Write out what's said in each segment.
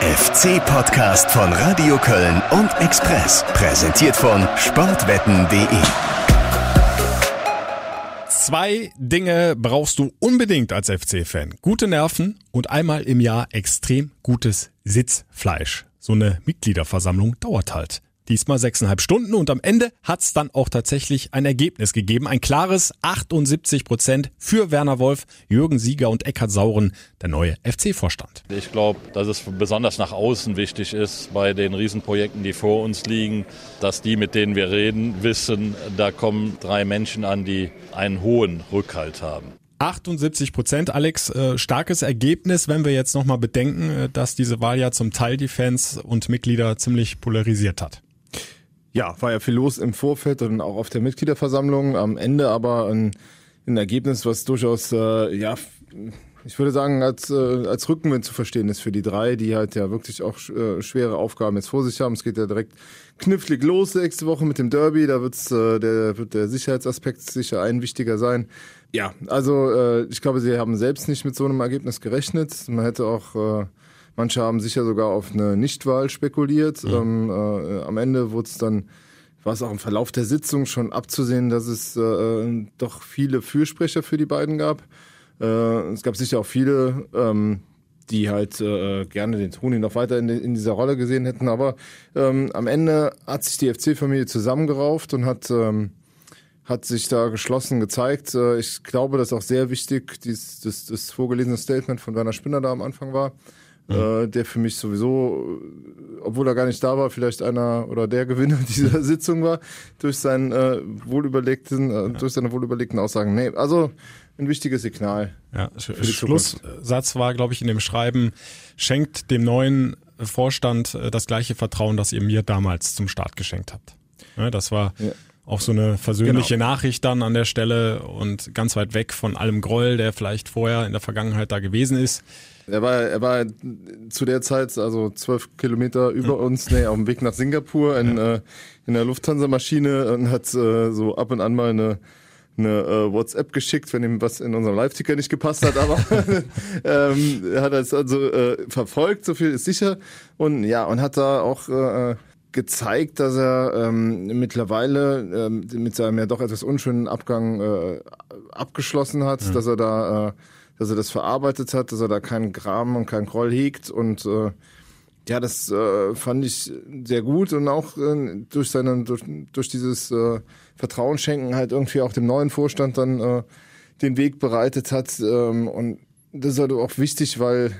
FC-Podcast von Radio Köln und Express. Präsentiert von sportwetten.de. Zwei Dinge brauchst du unbedingt als FC-Fan. Gute Nerven und einmal im Jahr extrem gutes Sitzfleisch. So eine Mitgliederversammlung dauert halt. Diesmal sechseinhalb Stunden und am Ende hat's dann auch tatsächlich ein Ergebnis gegeben. Ein klares 78 Prozent für Werner Wolf, Jürgen Sieger und Eckhard Sauren, der neue FC-Vorstand. Ich glaube, dass es besonders nach außen wichtig ist bei den Riesenprojekten, die vor uns liegen, dass die, mit denen wir reden, wissen, da kommen drei Menschen an, die einen hohen Rückhalt haben. 78 Prozent, Alex, äh, starkes Ergebnis, wenn wir jetzt nochmal bedenken, äh, dass diese Wahl ja zum Teil die Fans und Mitglieder ziemlich polarisiert hat. Ja, war ja viel los im Vorfeld und auch auf der Mitgliederversammlung. Am Ende aber ein, ein Ergebnis, was durchaus, äh, ja, ich würde sagen, als, äh, als Rückenwind zu verstehen ist für die drei, die halt ja wirklich auch äh, schwere Aufgaben jetzt vor sich haben. Es geht ja direkt knifflig los nächste Woche mit dem Derby. Da wird's, äh, der, wird der Sicherheitsaspekt sicher ein wichtiger sein. Ja, also äh, ich glaube, sie haben selbst nicht mit so einem Ergebnis gerechnet. Man hätte auch äh, Manche haben sicher sogar auf eine Nichtwahl spekuliert. Mhm. Ähm, äh, am Ende wurde es dann, war es auch im Verlauf der Sitzung schon abzusehen, dass es äh, doch viele Fürsprecher für die beiden gab. Äh, es gab sicher auch viele, ähm, die halt äh, gerne den Toni noch weiter in, in, dieser Rolle gesehen hätten. Aber ähm, am Ende hat sich die FC-Familie zusammengerauft und hat ähm, hat sich da geschlossen gezeigt. Äh, ich glaube, das ist auch sehr wichtig, dies, das, das vorgelesene Statement von Werner Spinner da am Anfang war äh, der für mich sowieso, obwohl er gar nicht da war, vielleicht einer oder der Gewinner dieser Sitzung war, durch seinen äh, wohlüberlegten, äh, durch seine wohlüberlegten Aussagen. Nee, also ein wichtiges Signal. Ja, Schlusssatz war, glaube ich, in dem Schreiben, schenkt dem neuen Vorstand äh, das gleiche Vertrauen, das ihr mir damals zum Start geschenkt habt. Ja, das war ja. auch so eine versöhnliche genau. Nachricht dann an der Stelle und ganz weit weg von allem Groll, der vielleicht vorher in der Vergangenheit da gewesen ist. Er war, er war zu der Zeit, also zwölf Kilometer über mhm. uns, nee, auf dem Weg nach Singapur in, ja. äh, in der Lufthansa-Maschine und hat äh, so ab und an mal eine eine äh, WhatsApp geschickt, wenn ihm was in unserem Live-Ticker nicht gepasst hat, aber ähm, er hat es also äh, verfolgt, so viel ist sicher. Und ja, und hat da auch äh, gezeigt, dass er ähm, mittlerweile ähm, mit seinem ja doch etwas unschönen Abgang äh, abgeschlossen hat, mhm. dass er da äh, dass er das verarbeitet hat, dass er da keinen Graben und keinen Groll hegt und äh, ja, das äh, fand ich sehr gut und auch äh, durch seine durch, durch dieses äh, Vertrauen schenken halt irgendwie auch dem neuen Vorstand dann äh, den Weg bereitet hat ähm, und das ist halt auch wichtig, weil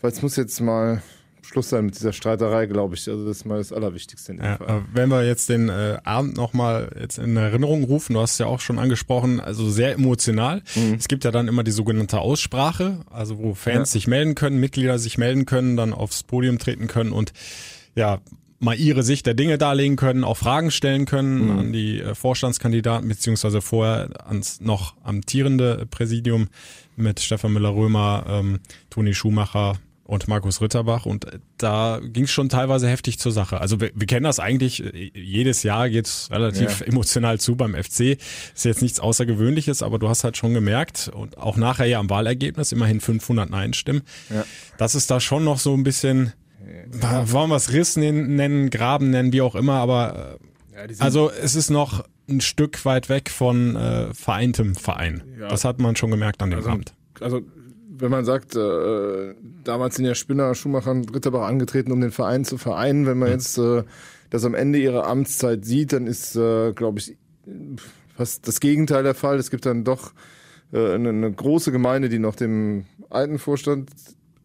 weil es muss jetzt mal Schluss sein mit dieser Streiterei, glaube ich. Also das ist mal das Allerwichtigste. In dem ja, Fall. Wenn wir jetzt den äh, Abend nochmal jetzt in Erinnerung rufen, du hast es ja auch schon angesprochen, also sehr emotional. Mhm. Es gibt ja dann immer die sogenannte Aussprache, also wo Fans ja. sich melden können, Mitglieder sich melden können, dann aufs Podium treten können und ja, mal ihre Sicht der Dinge darlegen können, auch Fragen stellen können mhm. an die äh, Vorstandskandidaten, beziehungsweise vorher ans noch amtierende Präsidium mit Stefan Müller-Römer, ähm, Toni Schumacher, und Markus Ritterbach und da ging es schon teilweise heftig zur Sache. Also wir, wir kennen das eigentlich, jedes Jahr geht's relativ ja. emotional zu beim FC. Ist jetzt nichts Außergewöhnliches, aber du hast halt schon gemerkt und auch nachher ja am Wahlergebnis immerhin 500 Nein-Stimmen, ja. dass es da schon noch so ein bisschen, ja. wollen wir es Riss nennen, Graben nennen, wie auch immer, aber ja, also es ist noch ein Stück weit weg von äh, vereintem Verein. Das hat man schon gemerkt an dem also, Abend. Also wenn man sagt, äh, damals sind ja Spinner, Schumacher und Ritterbach angetreten, um den Verein zu vereinen. Wenn man mhm. jetzt äh, das am Ende ihrer Amtszeit sieht, dann ist, äh, glaube ich, fast das Gegenteil der Fall. Es gibt dann doch äh, eine, eine große Gemeinde, die noch dem alten Vorstand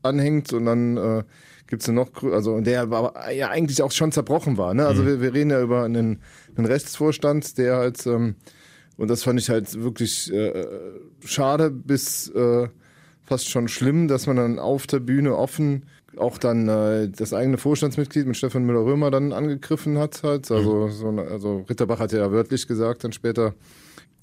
anhängt und dann äh, gibt es noch, also der aber ja eigentlich auch schon zerbrochen war. Ne? Also mhm. wir, wir reden ja über einen, einen Rechtsvorstand, der halt, ähm, und das fand ich halt wirklich äh, schade, bis äh, fast schon schlimm, dass man dann auf der Bühne offen auch dann äh, das eigene Vorstandsmitglied mit Stefan Müller-Römer dann angegriffen hat. Halt. Also, mhm. so, also Ritterbach hat ja wörtlich gesagt dann später,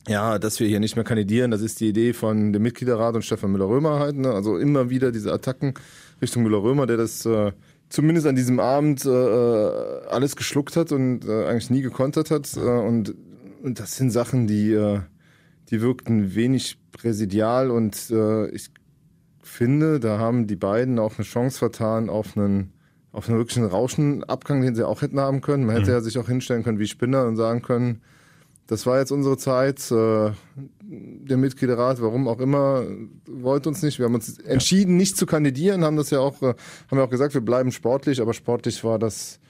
ja, dass wir hier nicht mehr kandidieren, das ist die Idee von dem Mitgliederrat und Stefan Müller-Römer halt. Ne? Also immer wieder diese Attacken Richtung Müller-Römer, der das äh, zumindest an diesem Abend äh, äh alles geschluckt hat und äh, eigentlich nie gekontert hat. Äh, und, und das sind Sachen, die, äh, die wirkten wenig präsidial und äh, ich finde, da haben die beiden auch eine Chance vertan auf einen auf einen wirklichen Rauschenabgang, den sie auch hätten haben können. Man hätte mhm. ja sich auch hinstellen können wie Spinner und sagen können, das war jetzt unsere Zeit. Äh, der Mitgliederrat, warum auch immer, wollte uns nicht. Wir haben uns entschieden, nicht zu kandidieren, haben das ja auch, äh, haben ja auch gesagt, wir bleiben sportlich, aber sportlich war das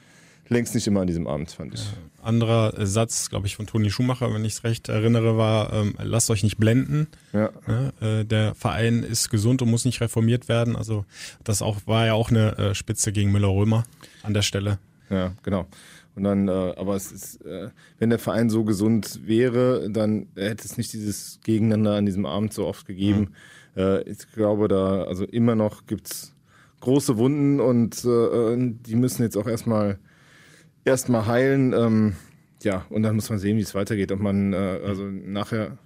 längst nicht immer an diesem Abend, fand ich. Anderer Satz, glaube ich, von Toni Schumacher, wenn ich es recht erinnere, war, ähm, lasst euch nicht blenden. Ja. ja äh, der Verein ist gesund und muss nicht reformiert werden. Also das auch war ja auch eine äh, Spitze gegen Müller-Römer an der Stelle. Ja, genau. Und dann, äh, aber es ist, äh, wenn der Verein so gesund wäre, dann hätte es nicht dieses Gegeneinander an diesem Abend so oft gegeben. Mhm. Äh, ich glaube, da, also immer noch gibt's große Wunden und äh, die müssen jetzt auch erstmal erstmal heilen. Ähm, ja, und dann muss man sehen, wie es weitergeht. Ob man, äh, also nachher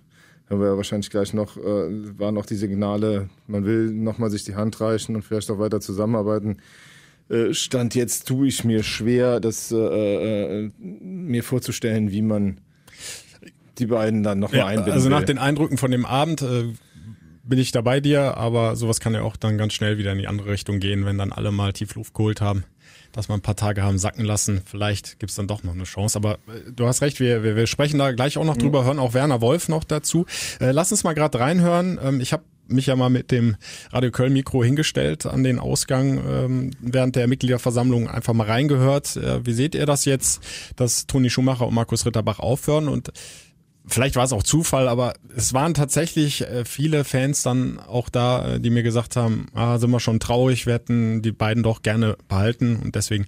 haben wir ja wahrscheinlich gleich noch, äh, waren noch die Signale, man will nochmal sich die Hand reichen und vielleicht auch weiter zusammenarbeiten. Äh, Stand jetzt tue ich mir schwer, das äh, äh, mir vorzustellen, wie man die beiden dann noch ja, mal einbinden Also nach will. den Eindrücken von dem Abend äh, bin ich da bei dir, aber sowas kann ja auch dann ganz schnell wieder in die andere Richtung gehen, wenn dann alle mal tief Luft geholt haben, dass man ein paar Tage haben sacken lassen. Vielleicht gibt's dann doch noch eine Chance. Aber äh, du hast recht, wir, wir, wir sprechen da gleich auch noch mhm. drüber, hören auch Werner Wolf noch dazu. Äh, lass uns mal gerade reinhören. Ähm, ich habe mich ja mal mit dem Radio Köln Mikro hingestellt an den Ausgang ähm, während der Mitgliederversammlung einfach mal reingehört. Äh, wie seht ihr das jetzt, dass Toni Schumacher und Markus Ritterbach aufhören und Vielleicht war es auch Zufall, aber es waren tatsächlich äh, viele Fans dann auch da, äh, die mir gesagt haben, ah, sind wir schon traurig, wir hätten die beiden doch gerne behalten und deswegen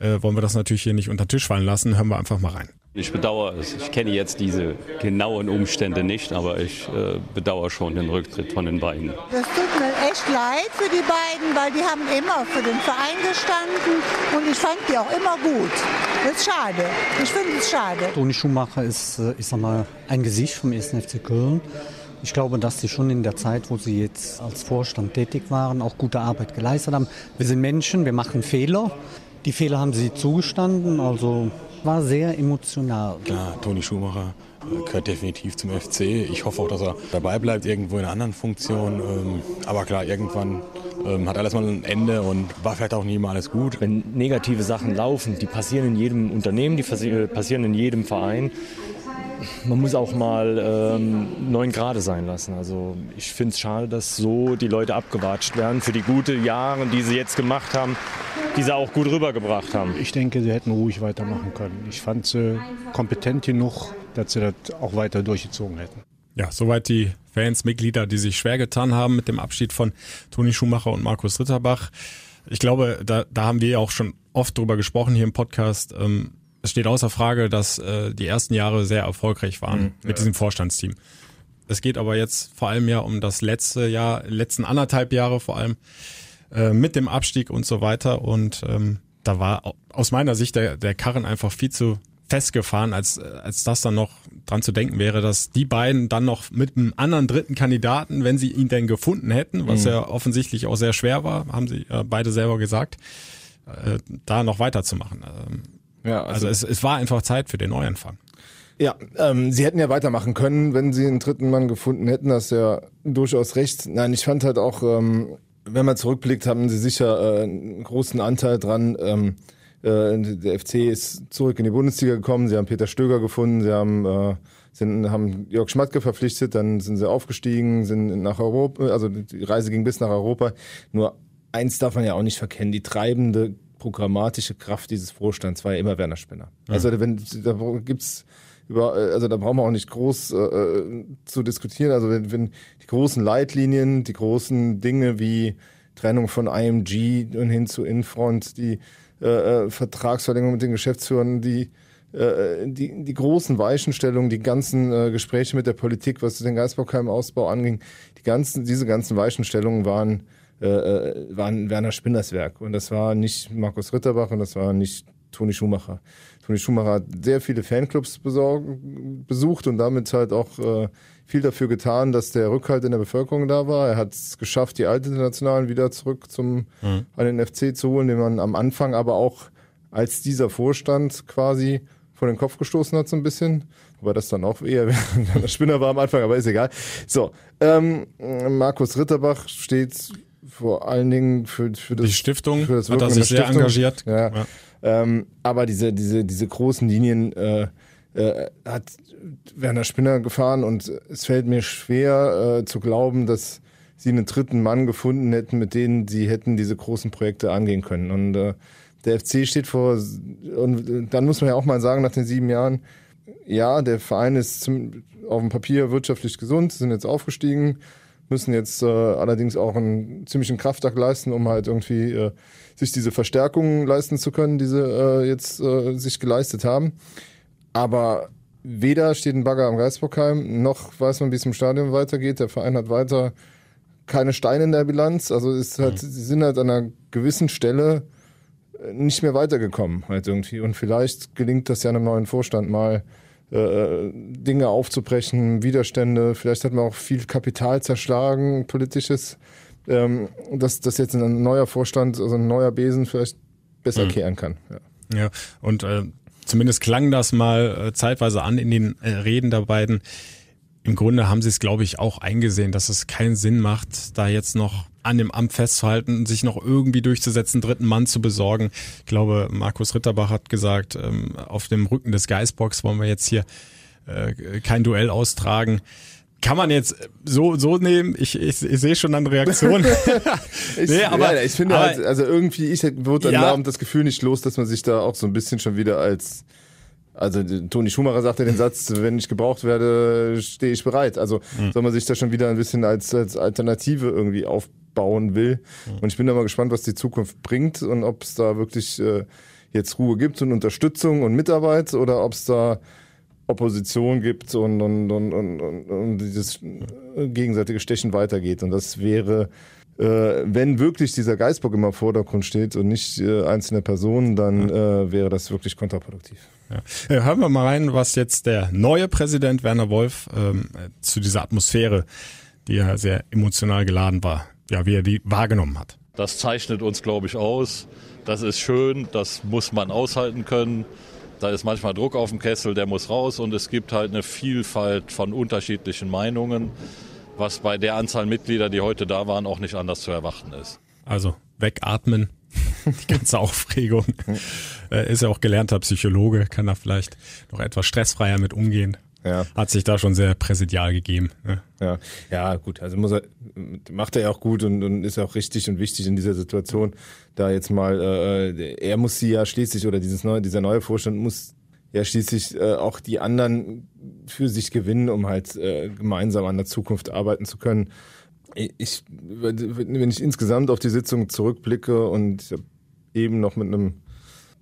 äh, wollen wir das natürlich hier nicht unter Tisch fallen lassen. Hören wir einfach mal rein. Ich bedauere es. Ich kenne jetzt diese genauen Umstände nicht, aber ich äh, bedauere schon den Rücktritt von den beiden. Das tut mir echt leid für die beiden, weil die haben immer für den Verein gestanden und ich fand die auch immer gut. Das ist schade. Ich finde es schade. Toni Schumacher ist, äh, ich sag mal, ein Gesicht vom 1. FC Köln. Ich glaube, dass sie schon in der Zeit, wo sie jetzt als Vorstand tätig waren, auch gute Arbeit geleistet haben. Wir sind Menschen, wir machen Fehler. Die Fehler haben sie zugestanden. Also war sehr emotional. Klar, Toni Schumacher äh, gehört definitiv zum FC. Ich hoffe auch, dass er dabei bleibt, irgendwo in einer anderen Funktion. Ähm, aber klar, irgendwann ähm, hat alles mal ein Ende und war vielleicht auch nie mal alles gut. Wenn negative Sachen laufen, die passieren in jedem Unternehmen, die passieren in jedem Verein. Man muss auch mal ähm, neun Grade sein lassen. Also ich finde es schade, dass so die Leute abgewatscht werden für die guten Jahre, die sie jetzt gemacht haben die sie auch gut rübergebracht haben. Ich denke, sie hätten ruhig weitermachen können. Ich fand sie kompetent genug, dass sie das auch weiter durchgezogen hätten. Ja, soweit die Fans, Mitglieder, die sich schwer getan haben mit dem Abschied von Toni Schumacher und Markus Ritterbach. Ich glaube, da, da haben wir auch schon oft drüber gesprochen hier im Podcast. Ähm, es steht außer Frage, dass äh, die ersten Jahre sehr erfolgreich waren mhm, mit ja. diesem Vorstandsteam. Es geht aber jetzt vor allem ja um das letzte Jahr, letzten anderthalb Jahre vor allem. Äh, mit dem Abstieg und so weiter. Und ähm, da war aus meiner Sicht der, der Karren einfach viel zu festgefahren, als, als das dann noch dran zu denken wäre, dass die beiden dann noch mit einem anderen dritten Kandidaten, wenn sie ihn denn gefunden hätten, was mhm. ja offensichtlich auch sehr schwer war, haben sie äh, beide selber gesagt, äh, da noch weiterzumachen. Ähm, ja, also, also es, es war einfach Zeit für den Neuanfang. Ja, ähm, sie hätten ja weitermachen können, wenn sie einen dritten Mann gefunden hätten, das ist ja durchaus recht. Nein, ich fand halt auch, ähm, wenn man zurückblickt, haben sie sicher äh, einen großen Anteil dran. Ähm, äh, der FC ist zurück in die Bundesliga gekommen. Sie haben Peter Stöger gefunden. Sie haben äh, sind, haben Jörg Schmatke verpflichtet. Dann sind sie aufgestiegen, sind nach Europa. Also die Reise ging bis nach Europa. Nur eins darf man ja auch nicht verkennen: Die treibende programmatische Kraft dieses Vorstands war ja immer Werner Spinner. Ja. Also wenn da gibt's über, also da brauchen wir auch nicht groß äh, äh, zu diskutieren. Also wenn, wenn die großen Leitlinien, die großen Dinge wie Trennung von IMG und hin zu Infront, die äh, äh, Vertragsverlängerung mit den Geschäftsführern, die äh, die, die großen Weichenstellungen, die ganzen äh, Gespräche mit der Politik, was den Geisbockheim-Ausbau anging, die ganzen, diese ganzen Weichenstellungen waren, äh, waren Werner Spinners Werk. Und das war nicht Markus Ritterbach und das war nicht Toni Schumacher. Toni Schumacher hat sehr viele Fanclubs besucht und damit halt auch äh, viel dafür getan, dass der Rückhalt in der Bevölkerung da war. Er hat es geschafft, die alten Internationalen wieder zurück zum mhm. an den FC zu holen, den man am Anfang aber auch als dieser Vorstand quasi vor den Kopf gestoßen hat so ein bisschen. Wobei das dann auch eher der Spinner war am Anfang, aber ist egal. So, ähm, Markus Ritterbach steht vor allen Dingen für, für das Die Stiftung für das hat er sich sehr Stiftung. engagiert. Ja. Ja. Ähm, aber diese, diese, diese großen Linien äh, äh, hat Werner Spinner gefahren und es fällt mir schwer äh, zu glauben, dass sie einen dritten Mann gefunden hätten, mit denen sie hätten diese großen Projekte angehen können. Und äh, der FC steht vor, und dann muss man ja auch mal sagen, nach den sieben Jahren, ja, der Verein ist zum, auf dem Papier wirtschaftlich gesund, sind jetzt aufgestiegen, müssen jetzt äh, allerdings auch einen ziemlichen Kraftakt leisten, um halt irgendwie äh, sich diese Verstärkungen leisten zu können, die sie äh, jetzt äh, sich geleistet haben. Aber weder steht ein Bagger am Geisbockheim, noch weiß man, wie es im Stadion weitergeht. Der Verein hat weiter keine Steine in der Bilanz. Also ist halt, sie sind halt an einer gewissen Stelle äh, nicht mehr weitergekommen halt irgendwie. Und vielleicht gelingt das ja einem neuen Vorstand mal, äh, Dinge aufzubrechen, Widerstände. Vielleicht hat man auch viel Kapital zerschlagen, politisches. Ähm, dass das jetzt ein neuer Vorstand, also ein neuer Besen vielleicht besser Mhm. kehren kann. Ja. Ja, und äh, zumindest klang das mal äh, zeitweise an in den äh, Reden der beiden. Im Grunde haben sie es, glaube ich, auch eingesehen, dass es keinen Sinn macht, da jetzt noch an dem Amt festzuhalten sich noch irgendwie durchzusetzen, dritten Mann zu besorgen. Ich glaube, Markus Ritterbach hat gesagt, ähm, auf dem Rücken des Geistbox wollen wir jetzt hier äh, kein Duell austragen. Kann man jetzt so so nehmen? Ich, ich, ich sehe schon an Reaktionen. Ich, Nee, aber- ja, ich finde aber- halt, also irgendwie, ich wurde am Ja. Abend das Gefühl nicht los, dass man sich da auch so ein bisschen schon wieder als, also Toni Schumacher sagte den Satz, wenn ich gebraucht werde, stehe ich bereit. Also Hm. soll man sich da schon wieder ein bisschen als, als Alternative irgendwie aufbauen will. Hm. Und ich bin da mal gespannt, was die Zukunft bringt und ob es da wirklich äh, jetzt Ruhe gibt und Unterstützung und Mitarbeit oder ob es da Opposition gibt und, und, und, und, und, dieses äh, gegenseitige Stechen weitergeht. Und das wäre, äh, wenn wirklich dieser Geistbock immer im Vordergrund steht und nicht äh, einzelne Personen, dann äh, wäre das wirklich kontraproduktiv. Ja. Hören wir mal rein, was jetzt der neue Präsident Werner Wolf ähm, äh, zu dieser Atmosphäre, die ja sehr emotional geladen war, ja, wie er die wahrgenommen hat. Das zeichnet uns, glaube ich, aus. Das ist schön, das muss man aushalten können. Da ist manchmal Druck auf dem Kessel, der muss raus und es gibt halt eine Vielfalt von unterschiedlichen Meinungen, was bei der Anzahl Mitglieder, die heute da waren, auch nicht anders zu erwarten ist. Also wegatmen, die ganze Aufregung. Er ist ja auch gelernter Psychologe, kann da vielleicht noch etwas stressfreier mit umgehen. Ja. Hat sich da schon sehr präsidial gegeben. Ne? Ja, ja, gut. Also muss er, macht er ja auch gut und, und ist auch richtig und wichtig in dieser Situation. Da jetzt mal, äh, er muss sie ja schließlich oder dieses neue, dieser neue Vorstand muss ja schließlich äh, auch die anderen für sich gewinnen, um halt äh, gemeinsam an der Zukunft arbeiten zu können. Ich, wenn ich insgesamt auf die Sitzung zurückblicke und ich habe eben noch mit einem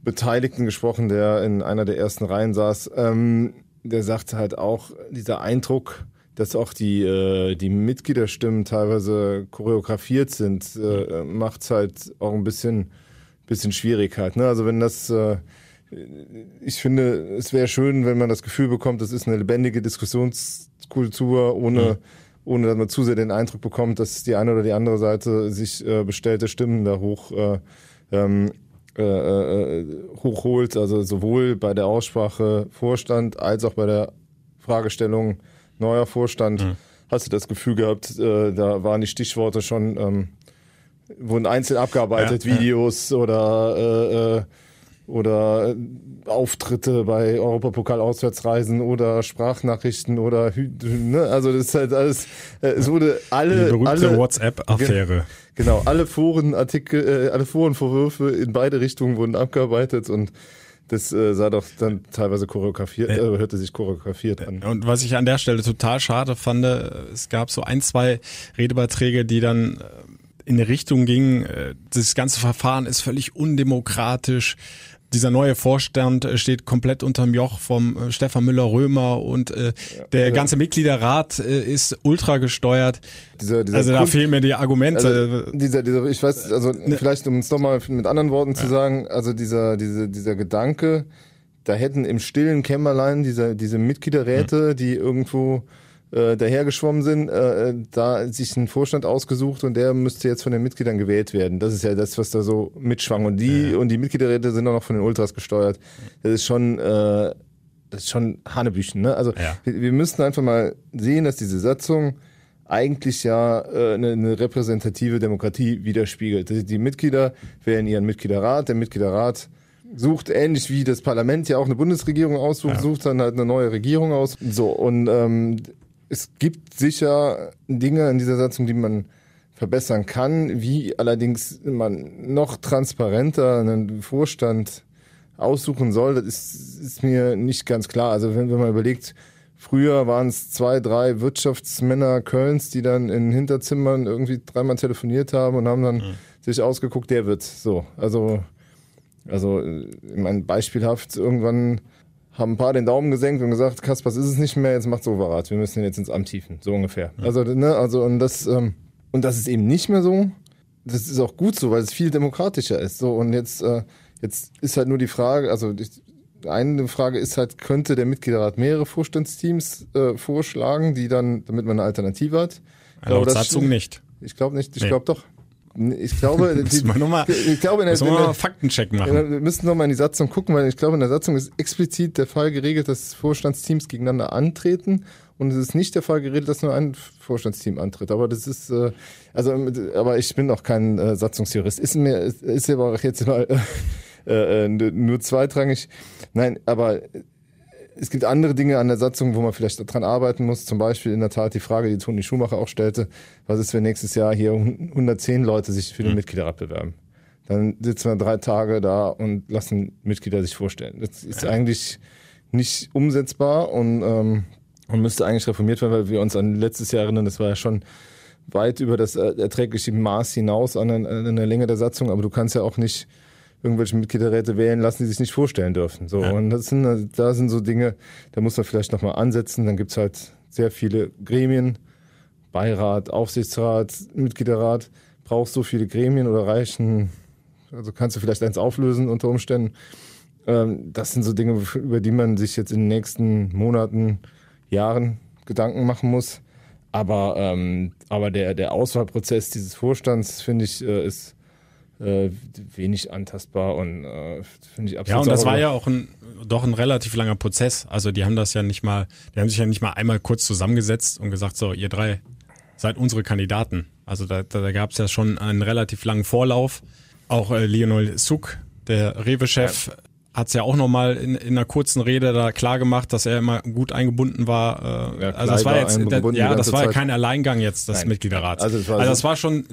Beteiligten gesprochen, der in einer der ersten Reihen saß, ähm, der sagte halt auch, dieser Eindruck, dass auch die, äh, die Mitgliederstimmen teilweise choreografiert sind, äh, macht halt auch ein bisschen, bisschen Schwierigkeit. Ne? Also wenn das, äh, ich finde, es wäre schön, wenn man das Gefühl bekommt, das ist eine lebendige Diskussionskultur, ohne, ohne dass man zu sehr den Eindruck bekommt, dass die eine oder die andere Seite sich äh, bestellte Stimmen da hoch äh, ähm, äh, äh, hochholt, also sowohl bei der Aussprache Vorstand als auch bei der Fragestellung neuer Vorstand. Hast du das Gefühl gehabt, äh, da waren die Stichworte schon, ähm, wurden einzeln abgearbeitet, Ja, ja. Videos oder äh, äh, oder Auftritte bei Europapokal-Auswärtsreisen oder Sprachnachrichten oder ne? also das ist halt alles äh, es wurde alle Die berühmte alle WhatsApp-Affäre. Genau, alle Forenartikel, äh, alle Forenvorwürfe in beide Richtungen wurden abgearbeitet und das äh, sah doch dann teilweise choreografiert, äh, hörte sich choreografiert an. Und was ich an der Stelle total schade fand, äh, es gab so ein, zwei Redebeiträge, die dann äh, in eine Richtung gingen, äh, das ganze Verfahren ist völlig undemokratisch. Dieser neue Vorstand äh, steht komplett unterm Joch vom äh, Stefan Müller-Römer und äh, der ja. ganze Mitgliederrat äh, ist ultra gesteuert. Dieser, dieser also da Grund- fehlen mir die Argumente. Also, dieser, dieser, ich weiß, also Ne. vielleicht um es nochmal mit anderen Worten zu sagen, also dieser, diese, dieser Gedanke, da hätten im stillen Kämmerlein diese, diese Mitgliederräte, die irgendwo äh, dahergeschwommen sind, äh, da sich einen Vorstand ausgesucht und der müsste jetzt von den Mitgliedern gewählt werden. Das ist ja das, was da so mitschwang. Und die und die Mitgliederräte sind auch noch von den Ultras gesteuert. Das ist schon, äh, das ist schon Hanebüchen. Ne? Also Ja. wir, wir müssten einfach mal sehen, dass diese Satzung eigentlich ja äh, eine, eine repräsentative Demokratie widerspiegelt. Die, die Mitglieder wählen ihren Mitgliederrat, der Mitgliederrat sucht ähnlich wie das Parlament ja auch eine Bundesregierung aussucht, ja. sucht dann halt eine neue Regierung aus. So und ähm, es gibt sicher Dinge in dieser Satzung, die man verbessern kann, wie allerdings man noch transparenter einen Vorstand aussuchen soll, das ist, ist mir nicht ganz klar. Also wenn, wenn man überlegt, früher waren es zwei, drei Wirtschaftsmänner Kölns, die dann in Hinterzimmern irgendwie dreimal telefoniert haben und haben dann mhm. sich ausgeguckt, der wird so. Also, also ich meine, beispielhaft irgendwann haben ein paar den Daumen gesenkt und gesagt, Kaspers ist es nicht mehr, jetzt macht's Overrad, wir müssen ihn jetzt ins Amt hieven, so ungefähr. Mhm. Also, ne, also und das ähm, und das ist eben nicht mehr so. Das ist auch gut so, weil es viel demokratischer ist. So und jetzt äh, jetzt ist halt nur die Frage, also ich, eine Frage ist halt, könnte der Mitgliederrat mehrere Vorstandsteams äh, vorschlagen, die dann, damit man eine Alternative hat? Laut Satzung nicht. Ich glaube nicht, ich nee. glaube doch. Ich glaube, die, wir mal, ich glaube, in der, Faktencheck machen. Wir müssen noch mal in die Satzung gucken, weil ich glaube, in der Satzung ist explizit der Fall geregelt, dass Vorstandsteams gegeneinander antreten und es ist nicht der Fall geregelt, dass nur ein Vorstandsteam antritt. Aber das ist, äh, also, aber ich bin auch kein äh, Satzungsjurist. Ist mir, ist, ist aber auch jetzt mal äh, äh, nur zweitrangig. Nein, aber es gibt andere Dinge an der Satzung, wo man vielleicht dran arbeiten muss. Zum Beispiel in der Tat die Frage, die Toni Schumacher auch stellte, was ist, wenn nächstes Jahr hier 110 Leute sich für den mhm. Mitgliederrat bewerben? Dann sitzen wir drei Tage da und lassen Mitglieder sich vorstellen. Das ist ja. eigentlich nicht umsetzbar und, ähm, und müsste eigentlich reformiert werden, weil wir uns an letztes Jahr erinnern, das war ja schon weit über das erträgliche Maß hinaus an, an der Länge der Satzung, aber du kannst ja auch nicht irgendwelche Mitgliederräte wählen lassen, die sich nicht vorstellen dürfen. So ja. und das sind da sind so Dinge, da muss man vielleicht noch mal ansetzen. Dann gibt's halt sehr viele Gremien, Beirat, Aufsichtsrat, Mitgliederrat. Brauchst so viele Gremien oder reichen? Also kannst du vielleicht eins auflösen unter Umständen. Ähm, das sind so Dinge, über die man sich jetzt in den nächsten Monaten, Jahren Gedanken machen muss. Aber, ähm, aber der, der Auswahlprozess dieses Vorstands, finde ich, äh, ist äh, wenig antastbar und äh, finde ich absolut. Ja, und das war ja auch ein doch ein relativ langer Prozess. Also die haben das ja nicht mal, die haben sich ja nicht mal einmal kurz zusammengesetzt und gesagt, so, ihr drei seid unsere Kandidaten. Also da, da, da gab es ja schon einen relativ langen Vorlauf. Auch äh, Lionel Suk, der Rewe-Chef, ja. hat es ja auch nochmal in, in einer kurzen Rede da klar gemacht, dass er immer gut eingebunden war. Äh, ja, also das war jetzt, der, ja, das war ja kein Alleingang jetzt, das Nein. Mitgliederrat. Also, das war, also das war schon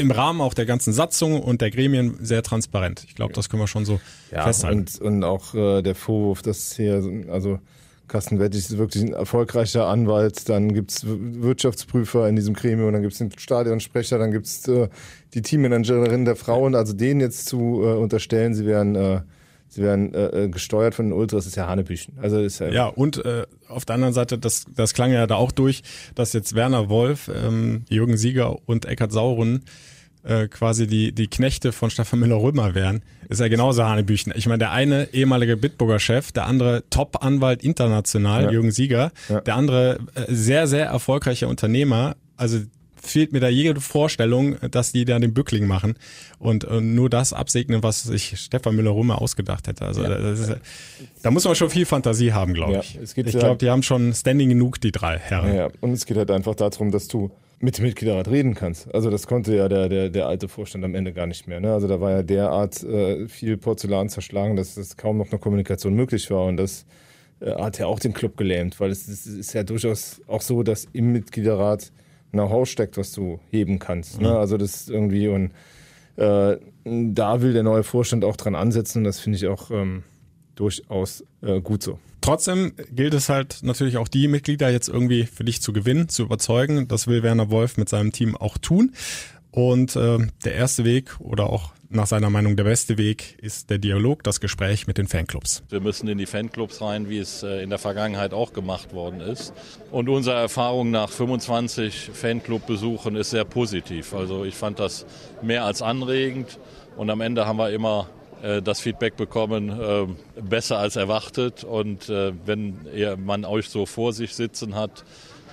im Rahmen auch der ganzen Satzung und der Gremien sehr transparent. Ich glaube, das können wir schon so ja, festhalten. Und, und auch äh, der Vorwurf, dass hier, also Carsten Wettig ist wirklich ein erfolgreicher Anwalt, dann gibt's Wirtschaftsprüfer in diesem Gremium, dann gibt's den Stadionsprecher, dann gibt's äh, die Teammanagerin der Frauen, also denen jetzt zu äh, unterstellen, sie wären äh, sie werden äh, äh, gesteuert von den Ultras, ist ja Hanebüchen. Also ist ja, ja und äh, auf der anderen Seite, das, das klang ja da auch durch, dass jetzt Werner Wolf, ähm, Jürgen Sieger und Eckhard Sauren äh, quasi die, die Knechte von Stefan Müller-Römer wären, ist ja genauso Hanebüchen. Ich meine, der eine ehemalige Bitburger-Chef, der andere Top-Anwalt international, ja. Jürgen Sieger, ja. der andere äh, sehr, sehr erfolgreicher Unternehmer, also fehlt mir da jede Vorstellung, dass die da den Bückling machen und, und nur das absegnen, was sich Stefan Müller-Rumme ausgedacht hätte. Also ja. ist, da muss man schon viel Fantasie haben, glaube ja, ich. ich glaube, die haben schon Standing genug, die drei Herren. Ja, und es geht halt einfach darum, dass du mit dem Mitgliederrat reden kannst. Also das konnte ja der, der, der alte Vorstand am Ende gar nicht mehr. Ne? Also da war ja derart äh, viel Porzellan zerschlagen, dass es kaum noch eine Kommunikation möglich war und das äh, hat ja auch den Club gelähmt, weil es, es ist ja durchaus auch so, dass im Mitgliederrat Know-how steckt, was du heben kannst. Ne? Mhm. Also das irgendwie und äh, da will der neue Vorstand auch dran ansetzen und das finde ich auch ähm, durchaus äh, gut so. Trotzdem gilt es halt natürlich auch die Mitglieder jetzt irgendwie für dich zu gewinnen, zu überzeugen. Das will Werner Wolf mit seinem Team auch tun. Und äh, der erste Weg oder auch nach seiner Meinung der beste Weg ist der Dialog, das Gespräch mit den Fanclubs. Wir müssen in die Fanclubs rein, wie es äh, in der Vergangenheit auch gemacht worden ist. Und unsere Erfahrung nach 25 Fanclub-Besuchen ist sehr positiv. Also ich fand das mehr als anregend. Und am Ende haben wir immer äh, das Feedback bekommen, äh, besser als erwartet. Und wenn man euch so vor sich sitzen hat,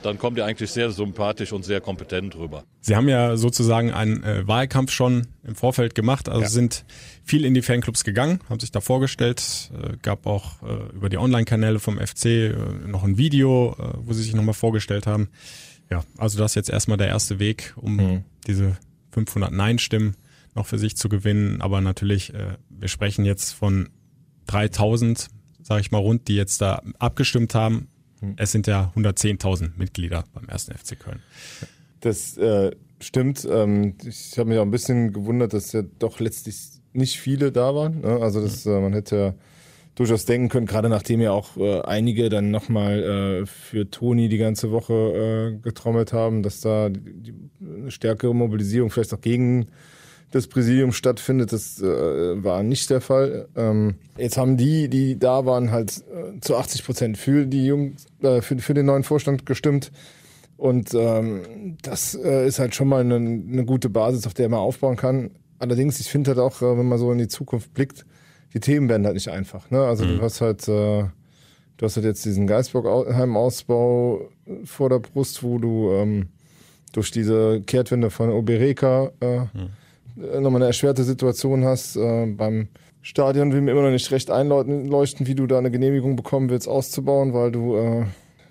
dann kommt ihr eigentlich sehr sympathisch und sehr kompetent rüber. Sie haben ja sozusagen einen äh, Wahlkampf schon im Vorfeld gemacht, also ja. sind viel in die Fanclubs gegangen, haben sich da vorgestellt, äh, gab auch äh, über die Online-Kanäle vom FC äh, noch ein Video, äh, wo sie sich nochmal vorgestellt haben. ja, also das ist jetzt erstmal der erste Weg, um mhm. diese 500 Nein-Stimmen noch für sich zu gewinnen. Aber natürlich, äh, wir sprechen jetzt von 3000, sage ich mal rund, die jetzt da abgestimmt haben. Mhm. Es sind ja 110.000 Mitglieder beim ersten FC Köln. Das äh, stimmt. Ähm, ich habe mich auch ein bisschen gewundert, dass ja doch letztlich nicht viele da waren. Ne? Also das, mhm. äh, man hätte ja durchaus denken können, gerade nachdem ja auch äh, einige dann nochmal äh, für Toni die ganze Woche äh, getrommelt haben, dass da die, eine stärkere Mobilisierung vielleicht auch gegen das Präsidium stattfindet. Das äh, war nicht der Fall. Ähm, jetzt haben die, die da waren, halt zu 80 Prozent für die Jungs, äh, für, für den neuen Vorstand gestimmt. Und ähm, das äh, ist halt schon mal eine, eine gute Basis, auf der man aufbauen kann. Allerdings, ich finde halt auch, äh, wenn man so in die Zukunft blickt, die Themen werden halt nicht einfach. Ne? Also mhm. du hast halt, äh, du hast halt jetzt diesen Geisbockheim-Ausbau vor der Brust, wo du ähm, durch diese Kehrtwende von Obereka äh, mhm. nochmal eine erschwerte Situation hast. Äh, beim Stadion will mir immer noch nicht recht einleuchten, wie du da eine Genehmigung bekommen willst, auszubauen, weil du, äh,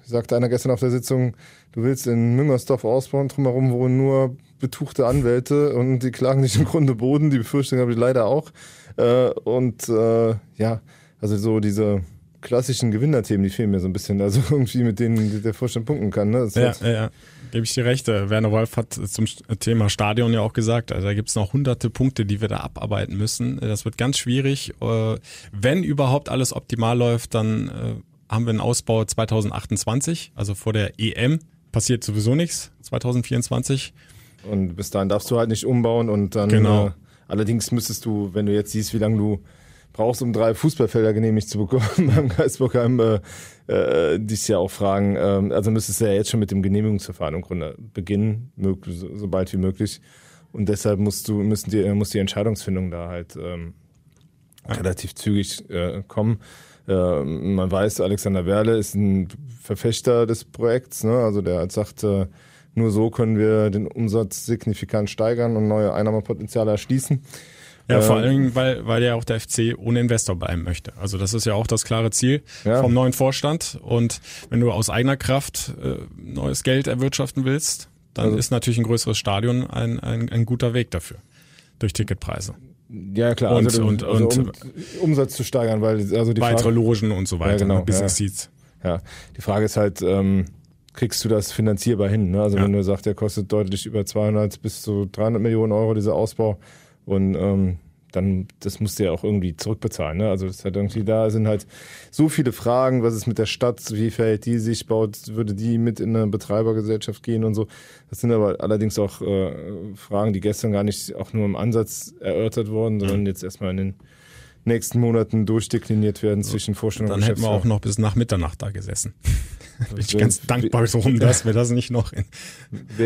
sagte einer gestern auf der Sitzung, du willst in Müngersdorf ausbauen, drumherum wohnen nur betuchte Anwälte und die klagen dich im Grunde Boden, die Befürchtung habe ich leider auch. Äh, und äh, ja, also so diese klassischen Gewinnerthemen, die fehlen mir so ein bisschen. Also irgendwie mit denen der Vorstand punkten kann. Ne? ja, ja, ja, gebe ich dir recht. Äh, Werner Wolf hat zum Thema Stadion ja auch gesagt, also da gibt es noch hunderte Punkte, die wir da abarbeiten müssen. Das wird ganz schwierig. Äh, wenn überhaupt alles optimal läuft, dann äh, haben wir einen Ausbau 2028, also vor der EM. Passiert sowieso nichts 2024. Und bis dahin darfst du halt nicht umbauen und dann genau. Allerdings müsstest du, wenn du jetzt siehst, wie lange du brauchst, um drei Fußballfelder genehmigt zu bekommen beim Geisbockheim, äh, äh, dich ja auch fragen, äh, also müsstest du ja jetzt schon mit dem Genehmigungsverfahren im Grunde beginnen, möglich, so, so bald wie möglich. Und deshalb musst du, müssen die, muss die Entscheidungsfindung da halt ähm, relativ zügig äh, kommen. Äh, man weiß, Alexander Werle ist ein Verfechter des Projekts, ne? also der halt sagt, äh, nur so können wir den Umsatz signifikant steigern und neue Einnahmepotenziale erschließen. Ja, vor ähm, allem, weil, weil ja auch der FC ohne Investor bleiben möchte. Also das ist ja auch das klare Ziel ja. vom neuen Vorstand. Und wenn du aus eigener Kraft äh, neues Geld erwirtschaften willst, dann also, ist natürlich ein größeres Stadion ein, ein, ein guter Weg dafür. Durch Ticketpreise. Ja, klar. Und, also, und, also um, Umsatz zu steigern, weil also die weitere Frage, Logen und so weiter, ja, genau, ne, Business Seats. Ja, die Frage ist halt, ähm, kriegst du das finanzierbar hin. Ne? Also ja. wenn du sagst, der kostet deutlich über 200 bis zu 300 Millionen Euro, dieser Ausbau. Und ähm, dann, das musst du ja auch irgendwie zurückbezahlen. Ne? Also das hat irgendwie, da sind halt so viele Fragen, was ist mit der Stadt, wie verhält die sich, baut, würde die mit in eine Betreibergesellschaft gehen und so. Das sind aber allerdings auch äh, Fragen, die gestern gar nicht auch nur im Ansatz erörtert wurden, sondern mhm. jetzt erstmal in den nächsten Monaten durchdekliniert werden zwischen Vorstellung und Dann hätten wir auch noch bis nach Mitternacht da gesessen. Bin ich ganz dankbar drum, dass wir das nicht noch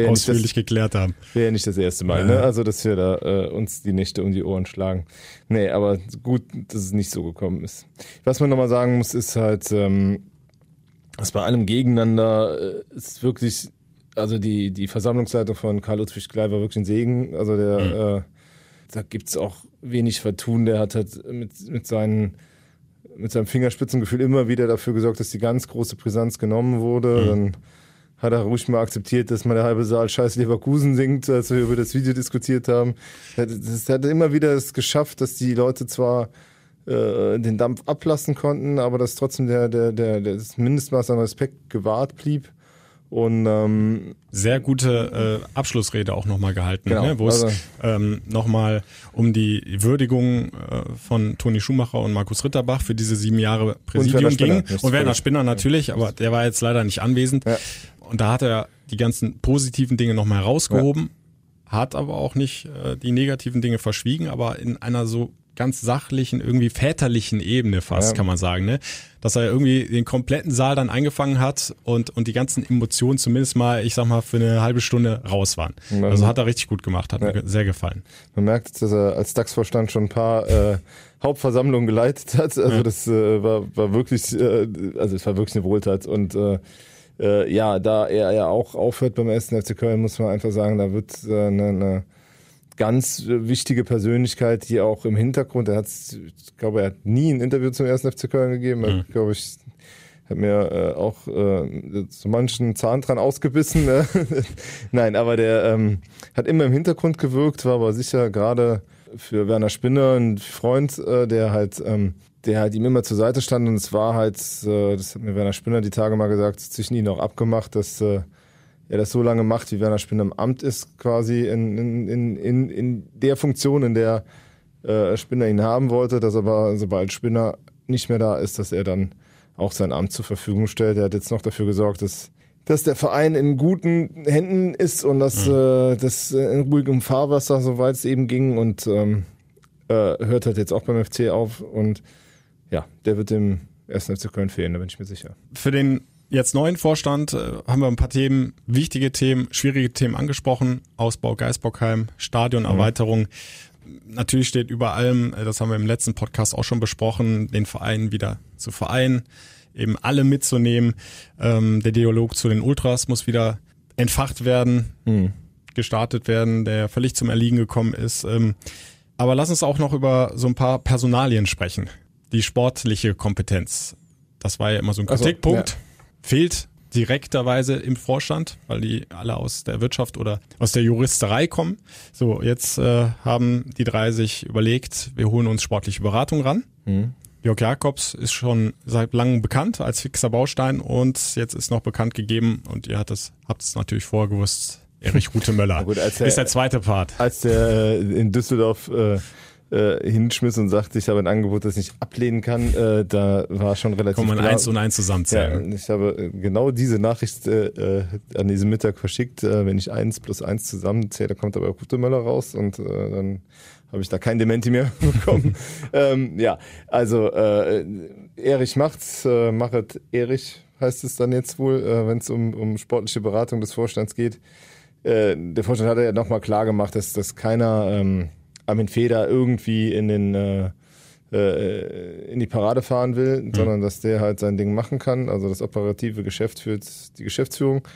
ausführlich das, geklärt haben. Wäre ja nicht das erste Mal, ne? Also, dass wir da äh, uns die Nächte um die Ohren schlagen. Nee, aber gut, dass es nicht so gekommen ist. Was man nochmal sagen muss, ist halt, ähm, dass bei allem Gegeneinander äh, ist wirklich, also die, die Versammlungsleitung von Karl Ludwig Klei war wirklich ein Segen. Also der, mhm. äh, da gibt's auch wenig Vertun. Der hat halt mit, mit seinen mit seinem Fingerspitzengefühl immer wieder dafür gesorgt, dass die ganz große Brisanz genommen wurde. Mhm. Dann hat er ruhig mal akzeptiert, dass mal der halbe Saal Scheiß Leverkusen singt, als wir über das Video diskutiert haben. Das hat immer wieder es geschafft, dass die Leute zwar äh, den Dampf ablassen konnten, aber dass trotzdem der, der, der, das Mindestmaß an Respekt gewahrt blieb. Und ähm, sehr gute äh, Abschlussrede auch nochmal gehalten, genau, ne? wo es also, ähm, nochmal um die Würdigung äh, von Toni Schumacher und Markus Ritterbach für diese sieben Jahre Präsidium und ging. Und Werner Spinner natürlich, aber der war jetzt leider nicht anwesend. Ja. Und da hat er die ganzen positiven Dinge nochmal herausgehoben, ja. hat aber auch nicht äh, die negativen Dinge verschwiegen, aber in einer so ganz sachlichen, irgendwie väterlichen Ebene fast, kann man sagen, ne? Dass er irgendwie den kompletten Saal dann eingefangen hat und, und die ganzen Emotionen zumindest mal, ich sag mal, für eine halbe Stunde raus waren. Ja. Also hat er richtig gut gemacht, hat ja. mir sehr gefallen. Man merkt, dass er als DAX-Vorstand schon ein paar äh, Hauptversammlungen geleitet hat. Also das äh, war, war wirklich, äh, also es war wirklich eine Wohltat und äh, äh, ja, da er ja auch aufhört beim ersten FC Köln, muss man einfach sagen, da wird äh, eine, eine ganz wichtige Persönlichkeit, die auch im Hintergrund, er hat, ich glaube, er hat nie ein Interview zum ersten FC Köln gegeben, mhm. glaube ich, hat mir äh, auch äh, so manchen Zahn dran ausgebissen. Ne? Nein, aber der ähm, hat immer im Hintergrund gewirkt, war aber sicher gerade für Werner Spinner ein Freund, äh, der halt ähm, der halt ihm immer zur Seite stand und es war halt, äh, das hat mir Werner Spinner die Tage mal gesagt, zwischen ihnen auch abgemacht, dass äh, er das so lange macht, wie Werner Spinner im Amt ist, quasi in, in, in, in, der Funktion, in der äh, Spinner ihn haben wollte, dass aber sobald Spinner nicht mehr da ist, dass er dann auch sein Amt zur Verfügung stellt. Er hat jetzt noch dafür gesorgt, dass dass der Verein in guten Händen ist und dass mhm. äh, das in ruhigem Fahrwasser, soweit es eben ging und ähm, äh, hört halt jetzt auch beim FC auf und ja, der wird dem ersten FC Köln fehlen, da bin ich mir sicher. Für den jetzt neuen Vorstand äh, haben wir ein paar Themen, wichtige Themen, schwierige Themen angesprochen. Ausbau Geisbockheim, Stadionerweiterung. Mhm. Natürlich steht über allem, äh, das haben wir im letzten Podcast auch schon besprochen, den Verein wieder zu vereinen eben alle mitzunehmen. Ähm, der Dialog zu den Ultras muss wieder entfacht werden, mhm. gestartet werden, der völlig zum Erliegen gekommen ist. Ähm, aber lass uns auch noch über so ein paar Personalien sprechen. Die sportliche Kompetenz. Das war ja immer so ein Kritikpunkt. Also, ja. Fehlt direkterweise im Vorstand, weil die alle aus der Wirtschaft oder aus der Juristerei kommen. So, jetzt äh, haben die drei sich überlegt, wir holen uns sportliche Beratung ran. Mhm. Jörg Jakobs ist schon seit langem bekannt als fixer Baustein und jetzt ist noch bekannt gegeben und ihr habt es, habt es natürlich vorgewusst, Erich Rute Möller gut, der, ist der zweite Part. Als der äh, in Düsseldorf äh, äh, hinschmiss und sagte, ich habe ein Angebot, das ich ablehnen kann, äh, da war schon relativ Kann man klar. eins und eins zusammenzählen. Ja, ich habe äh, genau diese Nachricht äh, an diesem Mittag verschickt. Äh, wenn ich eins plus eins zusammenzähle, kommt aber Rute Möller raus und äh, dann habe ich da kein Dementi mehr bekommen. ähm, ja, also äh, Erich macht's, äh, machet Erich heißt es dann jetzt wohl, äh, wenn es um, um sportliche Beratung des Vorstands geht. Äh, der Vorstand hat ja nochmal klar gemacht, dass, dass keiner ähm, Armin Feder irgendwie in den äh, äh, in die Parade fahren will, mhm. sondern dass der halt sein Ding machen kann. Also das operative Geschäft führt die Geschäftsführung.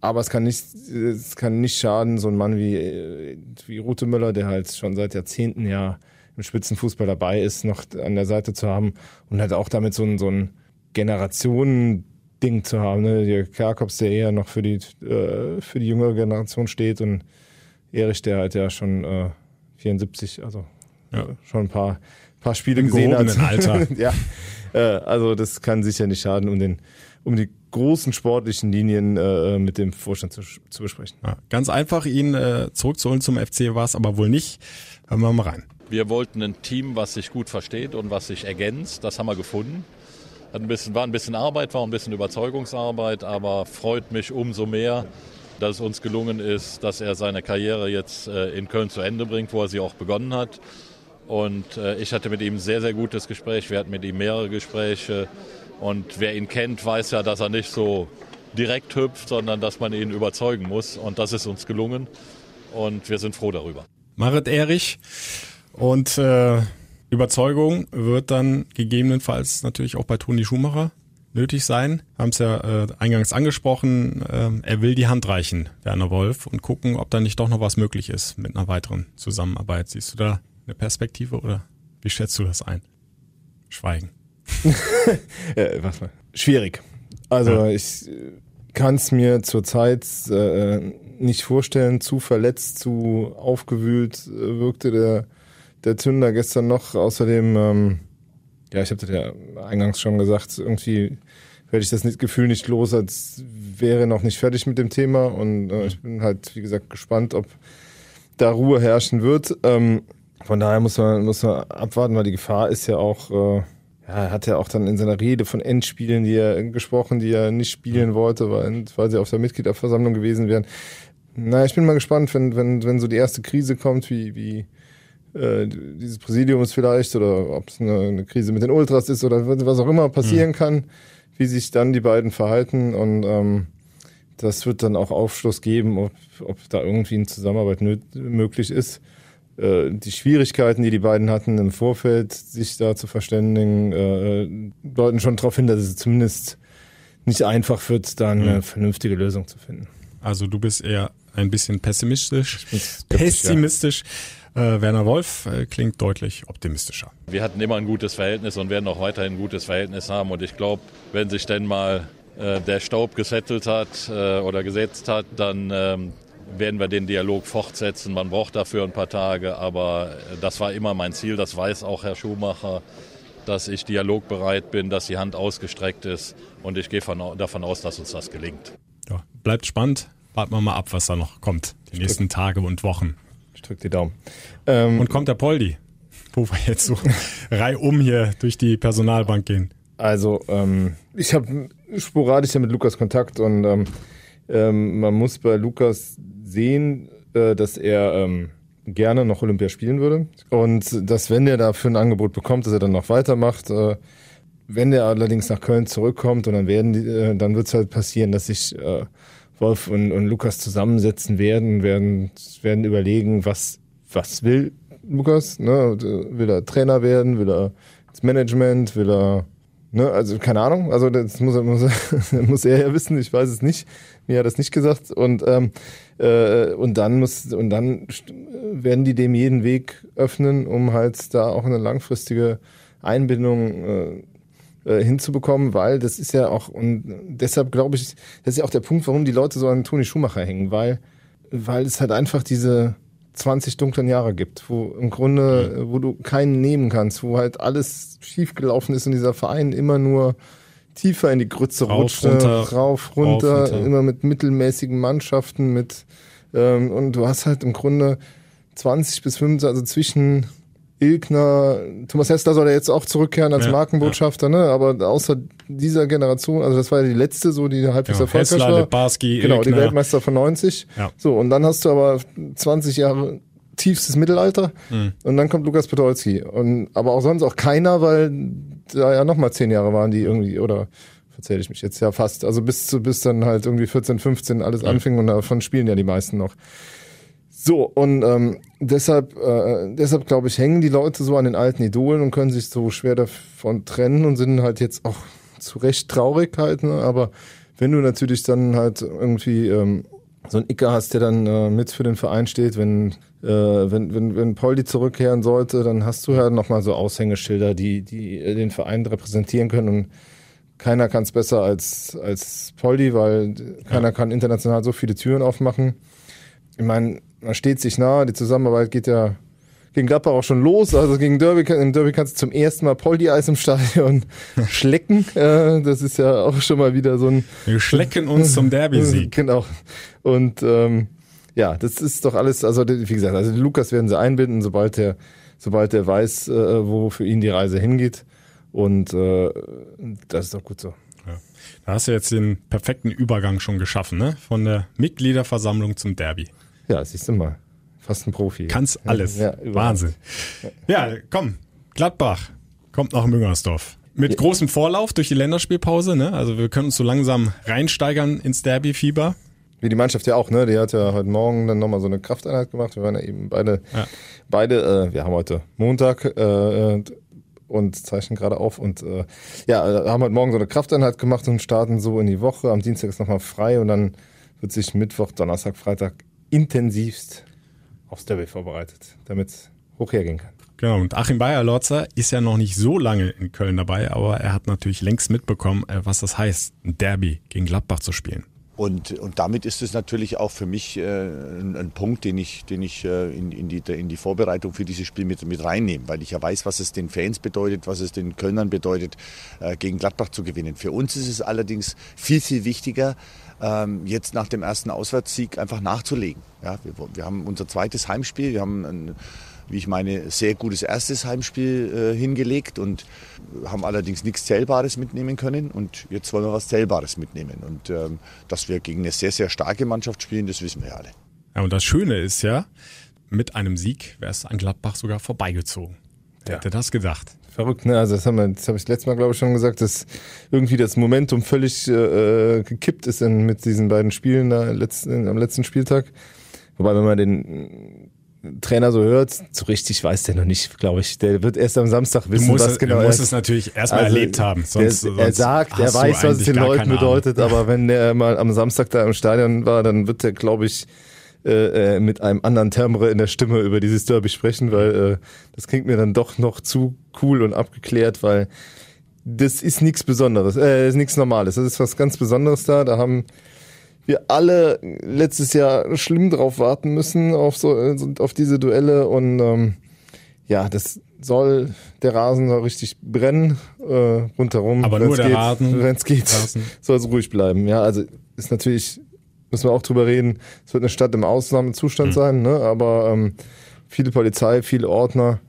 Aber es kann nicht, es kann nicht schaden, so ein Mann wie, wie Rute Müller, der halt schon seit Jahrzehnten ja im Spitzenfußball dabei ist, noch an der Seite zu haben und halt auch damit so ein, so ein Generationen-Ding zu haben. Ne? Der Kerkops, der eher noch für die, äh, für die jüngere Generation steht und Erich, der halt ja schon äh, 74, also ja. äh, schon ein paar, paar Spiele Im gesehen hat. Alter. ja, äh, also das kann sicher nicht schaden, um den um die großen sportlichen Linien äh, mit dem Vorstand zu, zu besprechen. Ja, ganz einfach, ihn äh, zurückzuholen zum FC war es aber wohl nicht. Hören wir mal rein. Wir wollten ein Team, was sich gut versteht und was sich ergänzt. Das haben wir gefunden. Hat ein bisschen, war ein bisschen Arbeit, war ein bisschen Überzeugungsarbeit, aber freut mich umso mehr, dass es uns gelungen ist, dass er seine Karriere jetzt äh, in Köln zu Ende bringt, wo er sie auch begonnen hat. Und äh, ich hatte mit ihm ein sehr, sehr gutes Gespräch. Wir hatten mit ihm mehrere Gespräche. Und wer ihn kennt, weiß ja, dass er nicht so direkt hüpft, sondern dass man ihn überzeugen muss. Und das ist uns gelungen. Und wir sind froh darüber. Marit Erich und äh, Überzeugung wird dann gegebenenfalls natürlich auch bei Toni Schumacher nötig sein. Wir haben es ja äh, eingangs angesprochen. Äh, er will die Hand reichen, Werner Wolf, und gucken, ob da nicht doch noch was möglich ist mit einer weiteren Zusammenarbeit. Siehst du da eine Perspektive oder wie schätzt du das ein? Schweigen. ja, was mal. Schwierig. Also ja. ich kann es mir zurzeit äh, nicht vorstellen. Zu verletzt, zu aufgewühlt äh, wirkte der, der Zünder gestern noch. Außerdem, ähm, ja, ich habe das ja eingangs schon gesagt, irgendwie werde ich das Gefühl nicht los, als wäre noch nicht fertig mit dem Thema. Und äh, ich bin halt, wie gesagt, gespannt, ob da Ruhe herrschen wird. Ähm, von daher muss man, muss man abwarten, weil die Gefahr ist ja auch, äh, ja, er hat ja auch dann in seiner Rede von Endspielen, die er gesprochen, die er nicht spielen wollte, weil, weil sie auf der Mitgliederversammlung gewesen wären. Na, ich bin mal gespannt, wenn, wenn, wenn so die erste Krise kommt, wie, wie äh, dieses Präsidiums vielleicht, oder ob es eine, eine, Krise mit den Ultras ist oder was auch immer passieren mhm. kann, wie sich dann die beiden verhalten. Und ähm, das wird dann auch Aufschluss geben, ob, ob da irgendwie eine Zusammenarbeit möglich ist. Äh, die Schwierigkeiten, die die beiden hatten im Vorfeld, sich da zu verständigen, äh, deuten schon darauf hin, dass es zumindest nicht einfach wird, da eine mhm. vernünftige Lösung zu finden. Also du bist eher ein bisschen pessimistisch. Pessimistisch. Ja. Äh, Werner Wolf äh, klingt deutlich optimistischer. Wir hatten immer ein gutes Verhältnis und werden auch weiterhin ein gutes Verhältnis haben. Und ich glaube, wenn sich denn mal äh, der Staub gesettelt hat äh, oder gesetzt hat, dann ähm, werden wir den Dialog fortsetzen. Man braucht dafür ein paar Tage, aber äh, das war immer mein Ziel. Das weiß auch Herr Schumacher, dass ich dialogbereit bin, dass die Hand ausgestreckt ist und ich gehe von, davon aus, dass uns das gelingt. Ja, bleibt spannend. Warten wir mal ab, was da noch kommt. Die nächsten Tage und Wochen. Ich drück die Daumen. Ähm, und kommt der Poldi, wo wir jetzt so reihum hier durch die Personalbank gehen. Also, ähm, ich habe sporadisch ja mit Lukas Kontakt und ähm, ähm, man muss bei Lukas sehen, äh, dass er ähm, gerne noch Olympia spielen würde und dass, wenn er dafür ein Angebot bekommt, dass er dann noch weitermacht. Äh, wenn er allerdings nach Köln zurückkommt und dann werden die, äh, dann wird es halt passieren, dass sich äh, Wolf und, und Lukas zusammensetzen werden, werden, werden überlegen, was, was will Lukas, ne? Will er Trainer werden, will er ins Management, will er Ne, also keine Ahnung, also das muss, muss, muss er ja wissen, ich weiß es nicht. Mir hat das nicht gesagt. Und, ähm, äh, und dann muss und dann werden die dem jeden Weg öffnen, um halt da auch eine langfristige Einbindung äh, äh, hinzubekommen, weil das ist ja auch, und deshalb glaube ich, das ist ja auch der Punkt, warum die Leute so an Toni Schumacher hängen, weil, weil es halt einfach diese 20 dunklen Jahre gibt, wo im Grunde, wo du keinen nehmen kannst, wo halt alles schiefgelaufen ist und dieser Verein immer nur tiefer in die Grütze rauf, rutschte, runter, rauf, runter, rauf, runter. immer mit mittelmäßigen Mannschaften, mit ähm, und du hast halt im Grunde 20 bis 25, also zwischen Ilkner, Thomas Hessler soll ja jetzt auch zurückkehren als Ja, Markenbotschafter, ne? Aber außer dieser Generation, also das war ja die letzte, so die halbwegs Ja, erfolgreich Hessler, war. Lebarski, genau, die Ilkner. Weltmeister von 90. Ja. So, und dann hast du aber 20 Jahre tiefstes Mittelalter Mhm. und dann kommt Lukas Podolski. Und aber auch sonst auch keiner, weil da ja nochmal zehn Jahre waren, die irgendwie, oder verzähle ich mich jetzt ja fast, also bis zu bis dann halt irgendwie 14, 15 alles anfing und davon spielen ja die meisten noch. So, und ähm, deshalb, äh, deshalb glaube ich, hängen die Leute so an den alten Idolen und können sich so schwer davon trennen und sind halt jetzt auch zu Recht traurig halt, ne? aber wenn du natürlich dann halt irgendwie ähm, so ein Icker hast, der dann äh, mit für den Verein steht, wenn, äh, wenn, wenn, wenn Poldi zurückkehren sollte, dann hast du ja nochmal so Aushängeschilder, die, die äh, den Verein repräsentieren können und keiner kann es besser als, als Poldi, weil keiner kann international so viele Türen aufmachen. Ich meine, man steht sich nahe, die Zusammenarbeit geht ja gegen Gladbach auch schon los. Also gegen Derby, im Derby kannst du zum ersten Mal Poldi-Eis im Stadion schlecken. Äh, das ist ja auch schon mal wieder so ein. Wir schlecken uns zum Derby-Sieg. Genau. Und ähm, ja, das ist doch alles, also wie gesagt, also Lukas werden sie einbinden, sobald er, sobald er weiß, äh, wo für ihn die Reise hingeht. Und äh, das ist doch gut so. Da hast du jetzt den perfekten Übergang schon geschaffen, ne? Von der Mitgliederversammlung zum Derby. Ja, siehst du mal. Fast ein Profi. Kannst alles. Ja. Wahnsinn. Ja, komm. Gladbach kommt nach Müngersdorf. Mit großem Vorlauf durch die Länderspielpause, ne? Also wir können uns so langsam reinsteigern ins Derby-Fieber. Wie die Mannschaft ja auch, ne? Die hat ja heute Morgen dann nochmal so eine Krafteinheit gemacht. Wir waren ja eben beide, Ja. beide, äh, wir haben heute Montag äh, und zeichnen gerade auf und äh, ja, haben heute Morgen so eine Krafteinheit gemacht und starten so in die Woche. Am Dienstag ist nochmal frei und dann wird sich Mittwoch, Donnerstag, Freitag intensivst aufs Derby vorbereitet, damit es hoch hergehen kann. Genau, und Achim Bayer-Lorzer ist ja noch nicht so lange in Köln dabei, aber er hat natürlich längst mitbekommen, äh, was das heißt, ein Derby gegen Gladbach zu spielen. Und, und damit ist es natürlich auch für mich äh, ein, ein Punkt, den ich, den ich äh, in, in, die, in die Vorbereitung für dieses Spiel mit, mit reinnehme, weil ich ja weiß, was es den Fans bedeutet, was es den Kölnern bedeutet, äh, gegen Gladbach zu gewinnen. Für uns ist es allerdings viel, viel wichtiger, ähm, jetzt nach dem ersten Auswärtssieg einfach nachzulegen. Ja, wir, wir haben unser zweites Heimspiel, wir haben ein, wie ich meine, sehr gutes erstes Heimspiel äh, hingelegt und haben allerdings nichts Zählbares mitnehmen können. Und jetzt wollen wir was Zählbares mitnehmen. Und ähm, dass wir gegen eine sehr, sehr starke Mannschaft spielen, das wissen wir ja alle. Ja, und das Schöne ist ja, mit einem Sieg wäre es an Gladbach sogar vorbeigezogen. Wer hätte das gedacht? Verrückt, ne? Also das haben wir, das habe ich letztes Mal, glaube ich, schon gesagt, dass irgendwie das Momentum völlig äh, gekippt ist in, mit diesen beiden Spielen da letzten, am letzten Spieltag. Wobei, wenn man den Trainer so hört, so richtig weiß der noch nicht, glaube ich. Der wird erst am Samstag wissen, musst was es- genau er- es natürlich erst mal erlebt haben, sonst- der, er sagt, er weiß, was es den Leuten bedeutet, aber wenn der mal am Samstag da im Stadion war, dann wird er, glaube ich, äh, äh, mit einem anderen Timbre in der Stimme über dieses Derby sprechen, weil äh, das klingt mir dann doch noch zu cool und abgeklärt, weil das ist nichts Besonderes, äh, ist nichts Normales. Das ist was ganz Besonderes da. Da haben wir alle letztes Jahr schlimm drauf warten müssen auf so auf diese Duelle und ähm, ja, das soll der Rasen soll richtig brennen äh, rundherum. Aber nur der geht, Rasen. Wenn es geht, soll es ruhig bleiben. Ja, also ist natürlich müssen wir auch drüber reden. Es wird eine Stadt im Ausnahmezustand mhm. sein, ne? Aber ähm, viele Polizei, viele Ordner.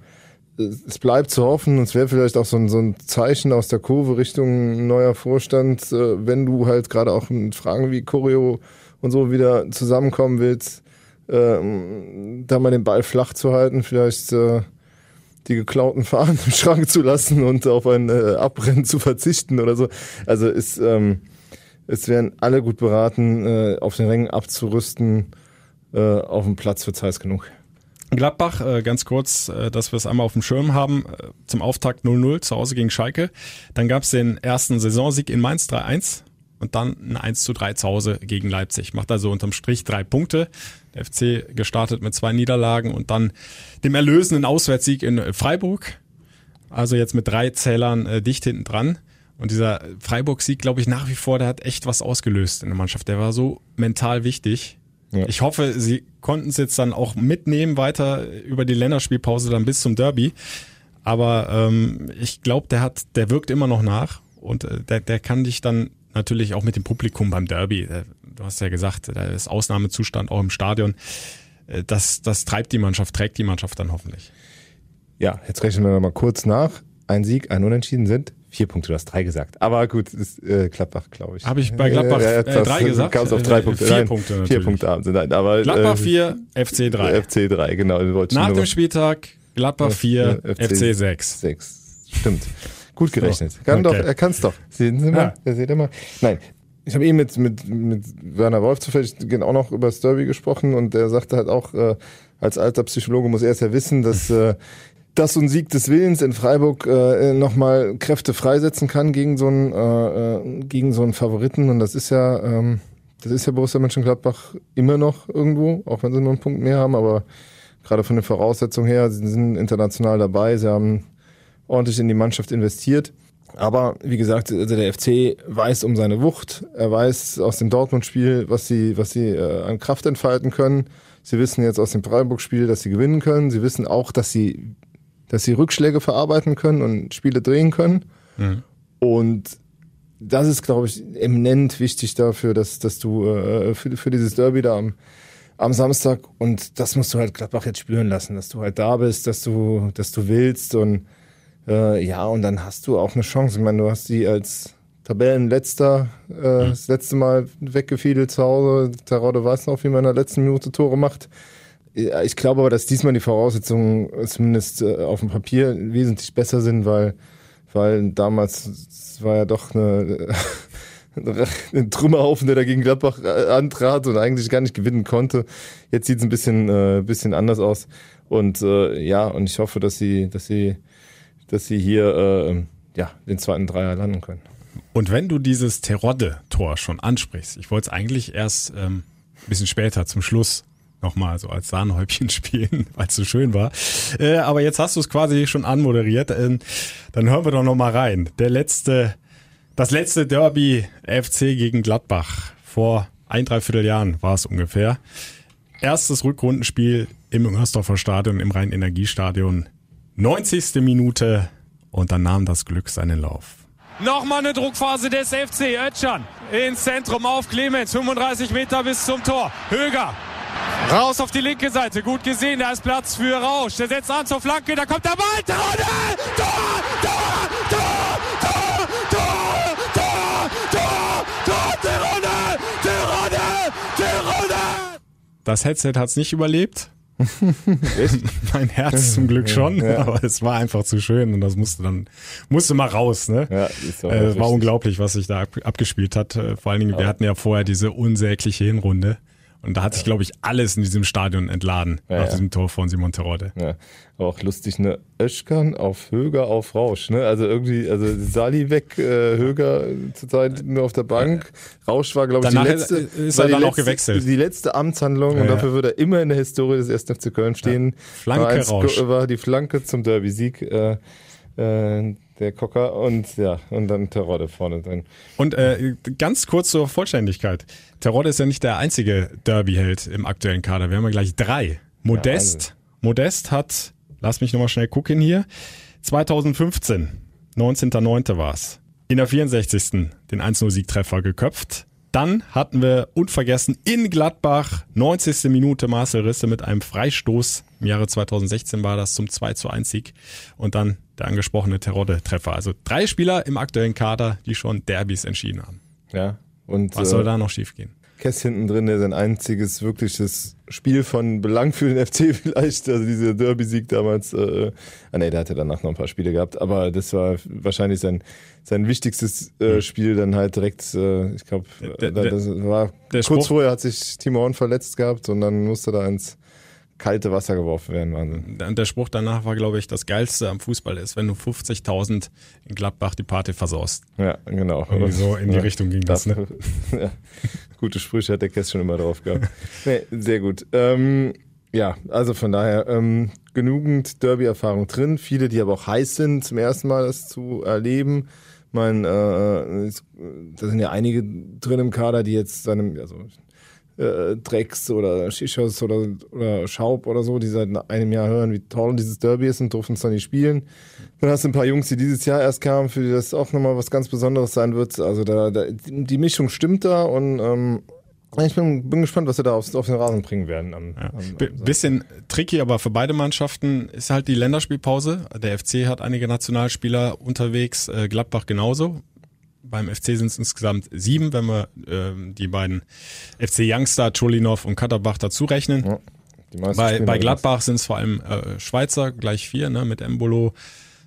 Es bleibt zu hoffen, es wäre vielleicht auch so ein, so ein Zeichen aus der Kurve Richtung neuer Vorstand, äh, wenn du halt gerade auch mit Fragen wie Choreo und so wieder zusammenkommen willst, äh, da mal den Ball flach zu halten, vielleicht äh, die geklauten Fahnen im Schrank zu lassen und auf ein äh, Abrennen zu verzichten oder so. Also ist ähm, es werden alle gut beraten, auf den Rängen abzurüsten. Auf dem Platz wird's heiß genug. Gladbach, äh, ganz kurz, äh, dass wir es einmal auf dem Schirm haben, äh, zum Auftakt 0-0 zu Hause gegen Schalke. Dann gab's den ersten Saisonsieg in Mainz 3-1 und dann ein 1 3 zu Hause gegen Leipzig. Macht also unterm Strich drei Punkte. Der FC gestartet mit zwei Niederlagen und dann dem erlösenden Auswärtssieg in Freiburg. Also jetzt mit drei Zählern äh, dicht hinten dran. Und dieser Freiburg-Sieg, glaube ich, nach wie vor, der hat echt was ausgelöst in der Mannschaft. Der war so mental wichtig. Ja. Ich hoffe, sie konnten es jetzt dann auch mitnehmen weiter über die Länderspielpause dann bis zum Derby. Aber ähm, ich glaube, der hat, der wirkt immer noch nach und äh, der, der kann dich dann natürlich auch mit dem Publikum beim Derby. Äh, du hast ja gesagt, da ist Ausnahmezustand auch im Stadion. Äh, das, das treibt die Mannschaft, trägt die Mannschaft dann hoffentlich. Ja, jetzt rechnen wir mal kurz nach. Ein Sieg, ein Unentschieden sind Vier Punkte, du hast drei gesagt. Aber gut, ist äh, Gladbach, glaube ich. Habe ich bei Gladbach äh, äh, drei gesagt? Kam auf drei Punkte. Vier Nein, Punkte natürlich. Vier Punkte haben sie. Nein, aber, Gladbach 4, äh, FC 3. FC 3, genau. Nach dem Spieltag Gladbach 4, ja, FC 6. 6. Stimmt. Gut gerechnet. So, kann okay. doch, er kann es doch. Sehen Sie mal, ja. seht ihr mal. Nein, ich habe eben mit, mit, mit Werner Wolf zufällig auch noch über das Derby gesprochen und der sagte halt auch, äh, als alter Psychologe muss er es ja wissen, dass äh, dass so ein Sieg des Willens in Freiburg äh, nochmal Kräfte freisetzen kann gegen so einen äh, äh, gegen so einen Favoriten und das ist ja ähm, das ist ja Borussia Mönchengladbach immer noch irgendwo, auch wenn sie nur einen Punkt mehr haben, aber gerade von den Voraussetzungen her, sie sind international dabei, sie haben ordentlich in die Mannschaft investiert. Aber wie gesagt, also der FC weiß um seine Wucht. Er weiß aus dem Dortmund-Spiel, was sie, was sie äh, an Kraft entfalten können. Sie wissen jetzt aus dem Freiburg-Spiel, dass sie gewinnen können. Sie wissen auch, dass sie dass sie Rückschläge verarbeiten können und Spiele drehen können. Mhm. Und das ist, glaube ich, eminent wichtig dafür, dass, dass du äh, für, für dieses Derby da am, am Samstag und das musst du halt Gladbach jetzt spüren lassen, dass du halt da bist, dass du, dass du willst und äh, ja, und dann hast du auch eine Chance. Ich meine, du hast sie als Tabellenletzter äh, mhm. das letzte Mal weggefiedelt zu Hause. Terode weiß noch, wie man in der letzten Minute Tore macht. Ich glaube aber, dass diesmal die Voraussetzungen zumindest äh, auf dem Papier wesentlich besser sind, weil, weil damals war ja doch eine, ein Trümmerhaufen, der da gegen Gladbach äh, antrat und eigentlich gar nicht gewinnen konnte. Jetzt sieht es ein bisschen, äh, bisschen anders aus. Und äh, ja, und ich hoffe, dass sie, dass sie, dass sie hier äh, ja, den zweiten Dreier landen können. Und wenn du dieses Terodde-Tor schon ansprichst, ich wollte es eigentlich erst ähm, ein bisschen später zum Schluss nochmal so als Sahnehäubchen spielen, weil es so schön war. Äh, aber jetzt hast du es quasi schon anmoderiert. Ähm, dann hören wir doch nochmal rein. Der letzte, das letzte Derby FC gegen Gladbach vor ein, dreiviertel Jahren war es ungefähr. Erstes Rückrundenspiel im Müngersdorfer Stadion, im Rhein-Energiestadion. 90. Minute und dann nahm das Glück seinen Lauf. Nochmal eine Druckphase des FC. Ötschern ins Zentrum auf Clemens. 35 Meter bis zum Tor. Höger Raus auf die linke Seite, gut gesehen, da ist Platz für Rausch. Der setzt an zur Flanke, da kommt der Ball, Tor, Tor, Tor, Tor, Tor, Tor, Tor, Tor, Tor, Tirone, Tirone, Tirone. Das Headset hat es nicht überlebt. mein Herz zum Glück schon, ja. aber es war einfach zu schön und das musste dann musste mal raus. Ne? Ja, ist äh, war unglaublich, was sich da ab, abgespielt hat. Äh, vor allen Dingen, wir hatten ja vorher diese unsägliche Hinrunde Und da hat sich, glaube ich, alles in diesem Stadion entladen Ja, nach ja. diesem Tor von Simon Terodde. Ja, auch lustig, ne? Öschkan auf Höger auf Rausch, ne? Also irgendwie, also Sali weg, äh, Höger zurzeit nur auf der Bank. Rausch war, glaube ich, die letzte, ist er dann auch gewechselt. Die letzte Amtshandlung und dafür wird er immer in der Historie des 1. FC Köln stehen. Flanke war, eins- Rausch. war die Flanke zum Derby-Sieg, äh, äh, der Cocker und ja, und dann Terodde vorne drin. Und äh, ganz kurz zur Vollständigkeit. Terodde ist ja nicht der einzige Derby-Held im aktuellen Kader. Wir haben ja gleich drei. Modest. Modest hat, lass mich nochmal schnell gucken hier, 2015, 19.09. war's, in der 64. den 1-0-Siegtreffer geköpft. Dann hatten wir unvergessen in Gladbach, 90. Minute Marcel Risse mit einem Freistoß. Im Jahre 2016 war das zum 2 zu 1 Sieg. Und dann der angesprochene Terodde-Treffer. Also drei Spieler im aktuellen Kader, die schon Derbys entschieden haben. Ja. Und, Was äh, soll da noch schiefgehen? Kess hinten drin, der sein einziges wirkliches Spiel von Belang für den FC vielleicht, also dieser Derby-Sieg damals. Äh, ah nee, der hatte danach noch ein paar Spiele gehabt, aber das war wahrscheinlich sein, sein wichtigstes äh, Spiel dann halt direkt, äh, ich glaube, der- das war kurz Spruch- vorher hat sich Timo Horn verletzt gehabt und dann musste da ins kalte Wasser geworfen werden. Wahnsinn. Und der Spruch danach war, glaube ich, das Geilste am Fußball ist, wenn du 50.000 in Gladbach die Party versaust. Ja, genau. Irgendwie so in die Ja, Richtung ging das, ne? ja. Gute Sprüche hat der Kess schon immer drauf gehabt. Nee, sehr gut. Ähm, ja, also von daher ähm, genügend Derby-Erfahrung drin. Viele, die aber auch heiß sind, zum ersten Mal das zu erleben. Ich meine, äh, da sind ja einige drin im Kader, die jetzt seinem, also äh, Drecks oder Shishos oder, oder Schaub oder so, die seit einem Jahr hören, wie toll dieses Derby ist und durften es dann nicht spielen. Dann hast du ein paar Jungs, die dieses Jahr erst kamen, für die das auch nochmal was ganz Besonderes sein wird. Also da, da die Mischung stimmt da und ähm, ich bin, bin gespannt, was sie da aufs, auf den Rasen bringen werden. Am, Ja. am, B bisschen tricky, aber für beide Mannschaften ist halt die Länderspielpause. Der FC hat einige Nationalspieler unterwegs, äh, Gladbach genauso. Beim FC sind es insgesamt sieben, wenn wir ähm, die beiden FC Youngster, Cholinov und Katterbach dazu rechnen. meisten Bei, bei Gladbach sind es vor allem äh, Schweizer, gleich vier, ne, mit Embolo,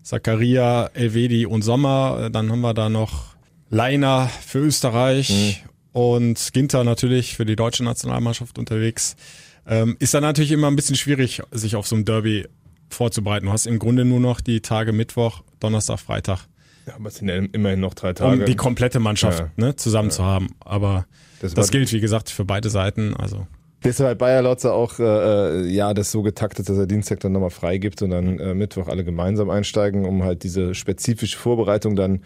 Zakaria, Elvedi und Sommer. Äh, Dann haben wir da noch Leiner für Österreich und Ginter natürlich für die deutsche Nationalmannschaft unterwegs. Ähm, ist dann natürlich immer ein bisschen schwierig, sich auf so ein Derby vorzubereiten. Du hast im Grunde nur noch die Tage Mittwoch, Donnerstag, Freitag, Ja, aber es sind ja immerhin noch drei Tage. um die komplette Mannschaft Ja. ne, zusammen zu haben. Aber Das das, gilt, wie gesagt, für beide Seiten. Also Deshalb Bayer Lotzer auch äh, äh, ja das so getaktet, dass er Dienstag dann nochmal frei gibt und dann äh, Mittwoch alle gemeinsam einsteigen, um halt diese spezifische Vorbereitung dann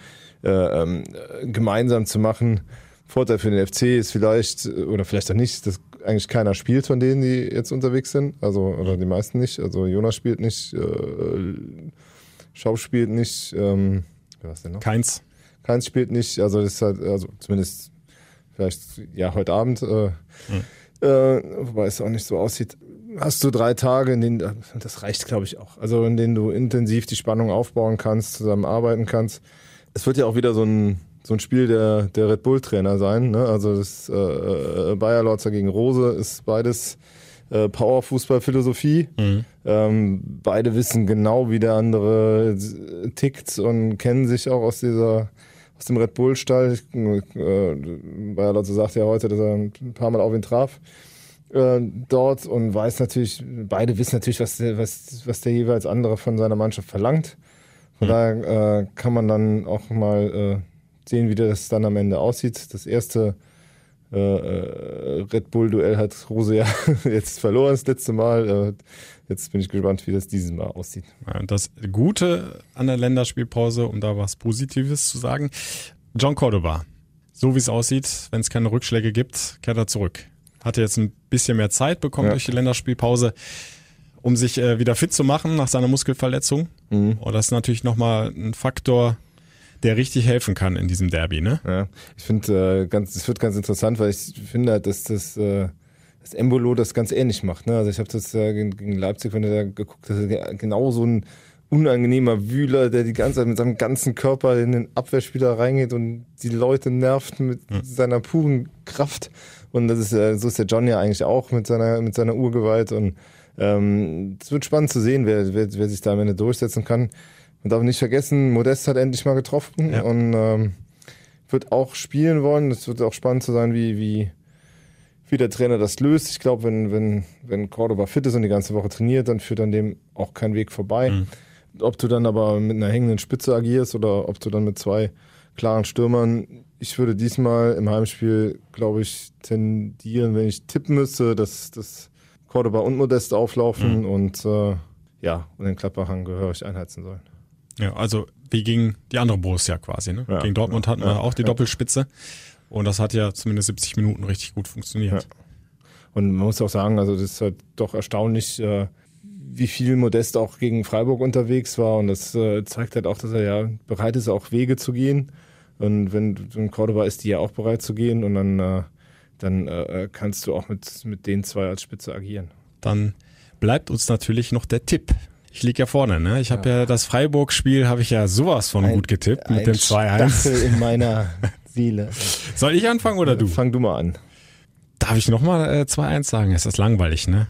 äh, ähm, äh, gemeinsam zu machen. Vorteil für den FC ist vielleicht, oder vielleicht auch nicht, dass eigentlich keiner spielt von denen, die jetzt unterwegs sind. Also, oder die meisten nicht. Also Jonas spielt nicht, äh, Schaub spielt nicht, ähm, wer war's denn noch? keins. Keins spielt nicht, also das ist halt, also zumindest vielleicht ja heute Abend, äh, äh, wobei es auch nicht so aussieht. Hast du drei Tage, in denen das reicht, glaube ich auch. Also in denen du intensiv die Spannung aufbauen kannst, zusammen arbeiten kannst. Es wird ja auch wieder so ein so ein Spiel der der Red Bull Trainer sein. Ne? Also das äh, äh, Bayer Lorzer gegen Rose ist beides äh, Power Fußball Philosophie. Ähm, beide wissen genau, wie der andere tickt und kennen sich auch aus dieser aus dem Red Bull Stall. Äh, Bayer Lotze sagte ja heute, dass er ein paar Mal auf ihn traf äh, dort und weiß natürlich, beide wissen natürlich, was der, was, was der jeweils andere von seiner Mannschaft verlangt. Von daher äh, kann man dann auch mal äh, sehen, wie das dann am Ende aussieht. Das erste äh, äh, Red Bull-Duell hat Rose ja jetzt verloren, das letzte Mal. Äh, jetzt bin ich gespannt, wie das dieses Mal aussieht. Das Gute an der Länderspielpause, um da was Positives zu sagen, John Cordoba. So wie es aussieht, wenn es keine Rückschläge gibt, kehrt er zurück. Hatte jetzt ein bisschen mehr Zeit bekommen Ja. durch die Länderspielpause, um sich äh, wieder fit zu machen nach seiner Muskelverletzung. Mhm. Und das ist natürlich nochmal ein Faktor, der richtig helfen kann in diesem Derby, ne? Ja, ich finde, äh, ganz, es wird ganz interessant, weil ich finde, halt, dass das, äh, das Embolo das ganz ähnlich macht. Ne? Also ich habe das äh, gegen, gegen Leipzig, wenn du da geguckt hast, genau so ein unangenehmer Wühler, der die ganze Zeit mit seinem ganzen Körper in den Abwehrspieler reingeht und die Leute nervt mit seiner puren Kraft. Und das ist, äh, so ist der John ja eigentlich auch mit seiner, mit seiner Urgewalt. Und ähm, es wird spannend zu sehen, wer, wer, wer sich da am Ende durchsetzen kann. Man darf nicht vergessen, Modest hat endlich mal getroffen Ja. und ähm, wird auch spielen wollen. Es wird auch spannend zu sein, wie, wie, wie der Trainer das löst. Ich glaube, wenn, wenn, wenn Cordoba fit ist und die ganze Woche trainiert, dann führt an dem auch kein Weg vorbei. Mhm. Ob du dann aber mit einer hängenden Spitze agierst oder ob du dann mit zwei klaren Stürmern. Ich würde diesmal im Heimspiel, glaube ich, tendieren, wenn ich tippen müsste, dass, dass Cordoba und Modest auflaufen mhm. und äh, ja, und den Klapperhang gehörig einheizen sollen. Ja, also wie gegen die andere Borussia quasi. Ne? Ja, gegen Dortmund hatten wir auch die Doppelspitze. Und das hat ja zumindest 70 Minuten richtig gut funktioniert. Und man muss auch sagen, also das ist halt doch erstaunlich, äh, wie viel Modest auch gegen Freiburg unterwegs war. Und das äh, zeigt halt auch, dass er ja bereit ist, auch Wege zu gehen. Und wenn in Cordoba ist die ja auch bereit zu gehen und dann, äh, dann kannst du auch mit, mit den zwei als Spitze agieren. Dann bleibt uns natürlich noch der Tipp. Ich liege ja vorne, ne? Ich habe ja. ja. das Freiburg-Spiel habe ich ja sowas von ein, gut getippt mit dem 2-1. in meiner Seele. Soll ich anfangen oder du? Fang du mal an. Darf ich nochmal äh, 2-1 sagen? Ist das langweilig, ne?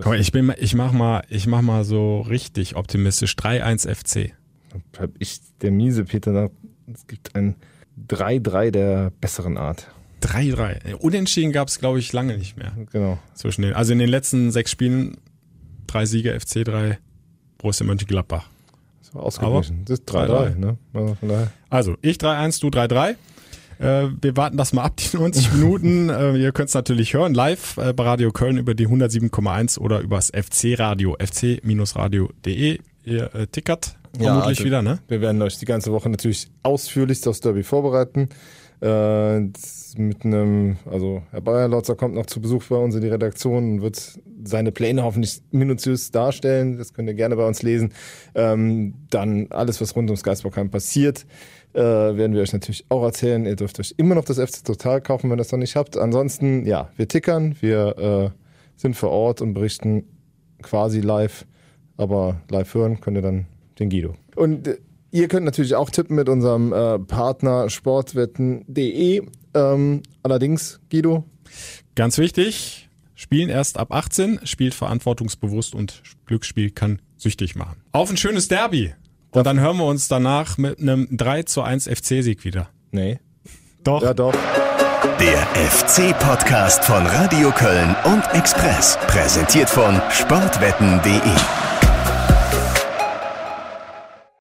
Komm, ich bin, ich mach mal, ich mach mal so richtig optimistisch. 3-1 FC. Hab ich der miese Peter, es gibt ein 3-3 der besseren Art. 3-3. Unentschieden gab es, glaube ich, lange nicht mehr. Genau. Zwischen den, also in den letzten sechs Spielen drei Siege FC, drei Borussia Mönchengladbach. So ausgeglichen. Das ist 3-3, ne? Also, ich 3-1, du 3-3. Äh, wir warten das mal ab, die 90 Minuten. äh, ihr könnt es natürlich hören, live äh, bei Radio Köln über die 107,1 oder übers FC-Radio, fc-radio.de. Ihr äh, tickert vermutlich ja, also wieder, ne? Wir werden euch die ganze Woche natürlich ausführlichst aufs Derby vorbereiten. Äh, mit einem, also Herr Bayerlotzer kommt noch zu Besuch bei uns in die Redaktion und wird seine Pläne hoffentlich minutiös darstellen. Das könnt ihr gerne bei uns lesen. Ähm, dann alles, was rund ums Geisbockheim passiert, äh, werden wir euch natürlich auch erzählen. Ihr dürft euch immer noch das FC Total kaufen, wenn ihr das noch nicht habt. Ansonsten, ja, wir tickern, wir äh, sind vor Ort und berichten quasi live. Aber live hören könnt ihr dann den Guido. Und äh, Ihr könnt natürlich auch tippen mit unserem äh, Partner sportwetten.de. Ähm, allerdings, Guido. Ganz wichtig, spielen erst ab 18, spielt verantwortungsbewusst und Glücksspiel kann süchtig machen. Auf ein schönes Derby. Und dann hören wir uns danach mit einem 3 zu 1 FC-Sieg wieder. Nee. Doch. Ja, doch. Der FC-Podcast von Radio Köln und Express. Präsentiert von sportwetten.de.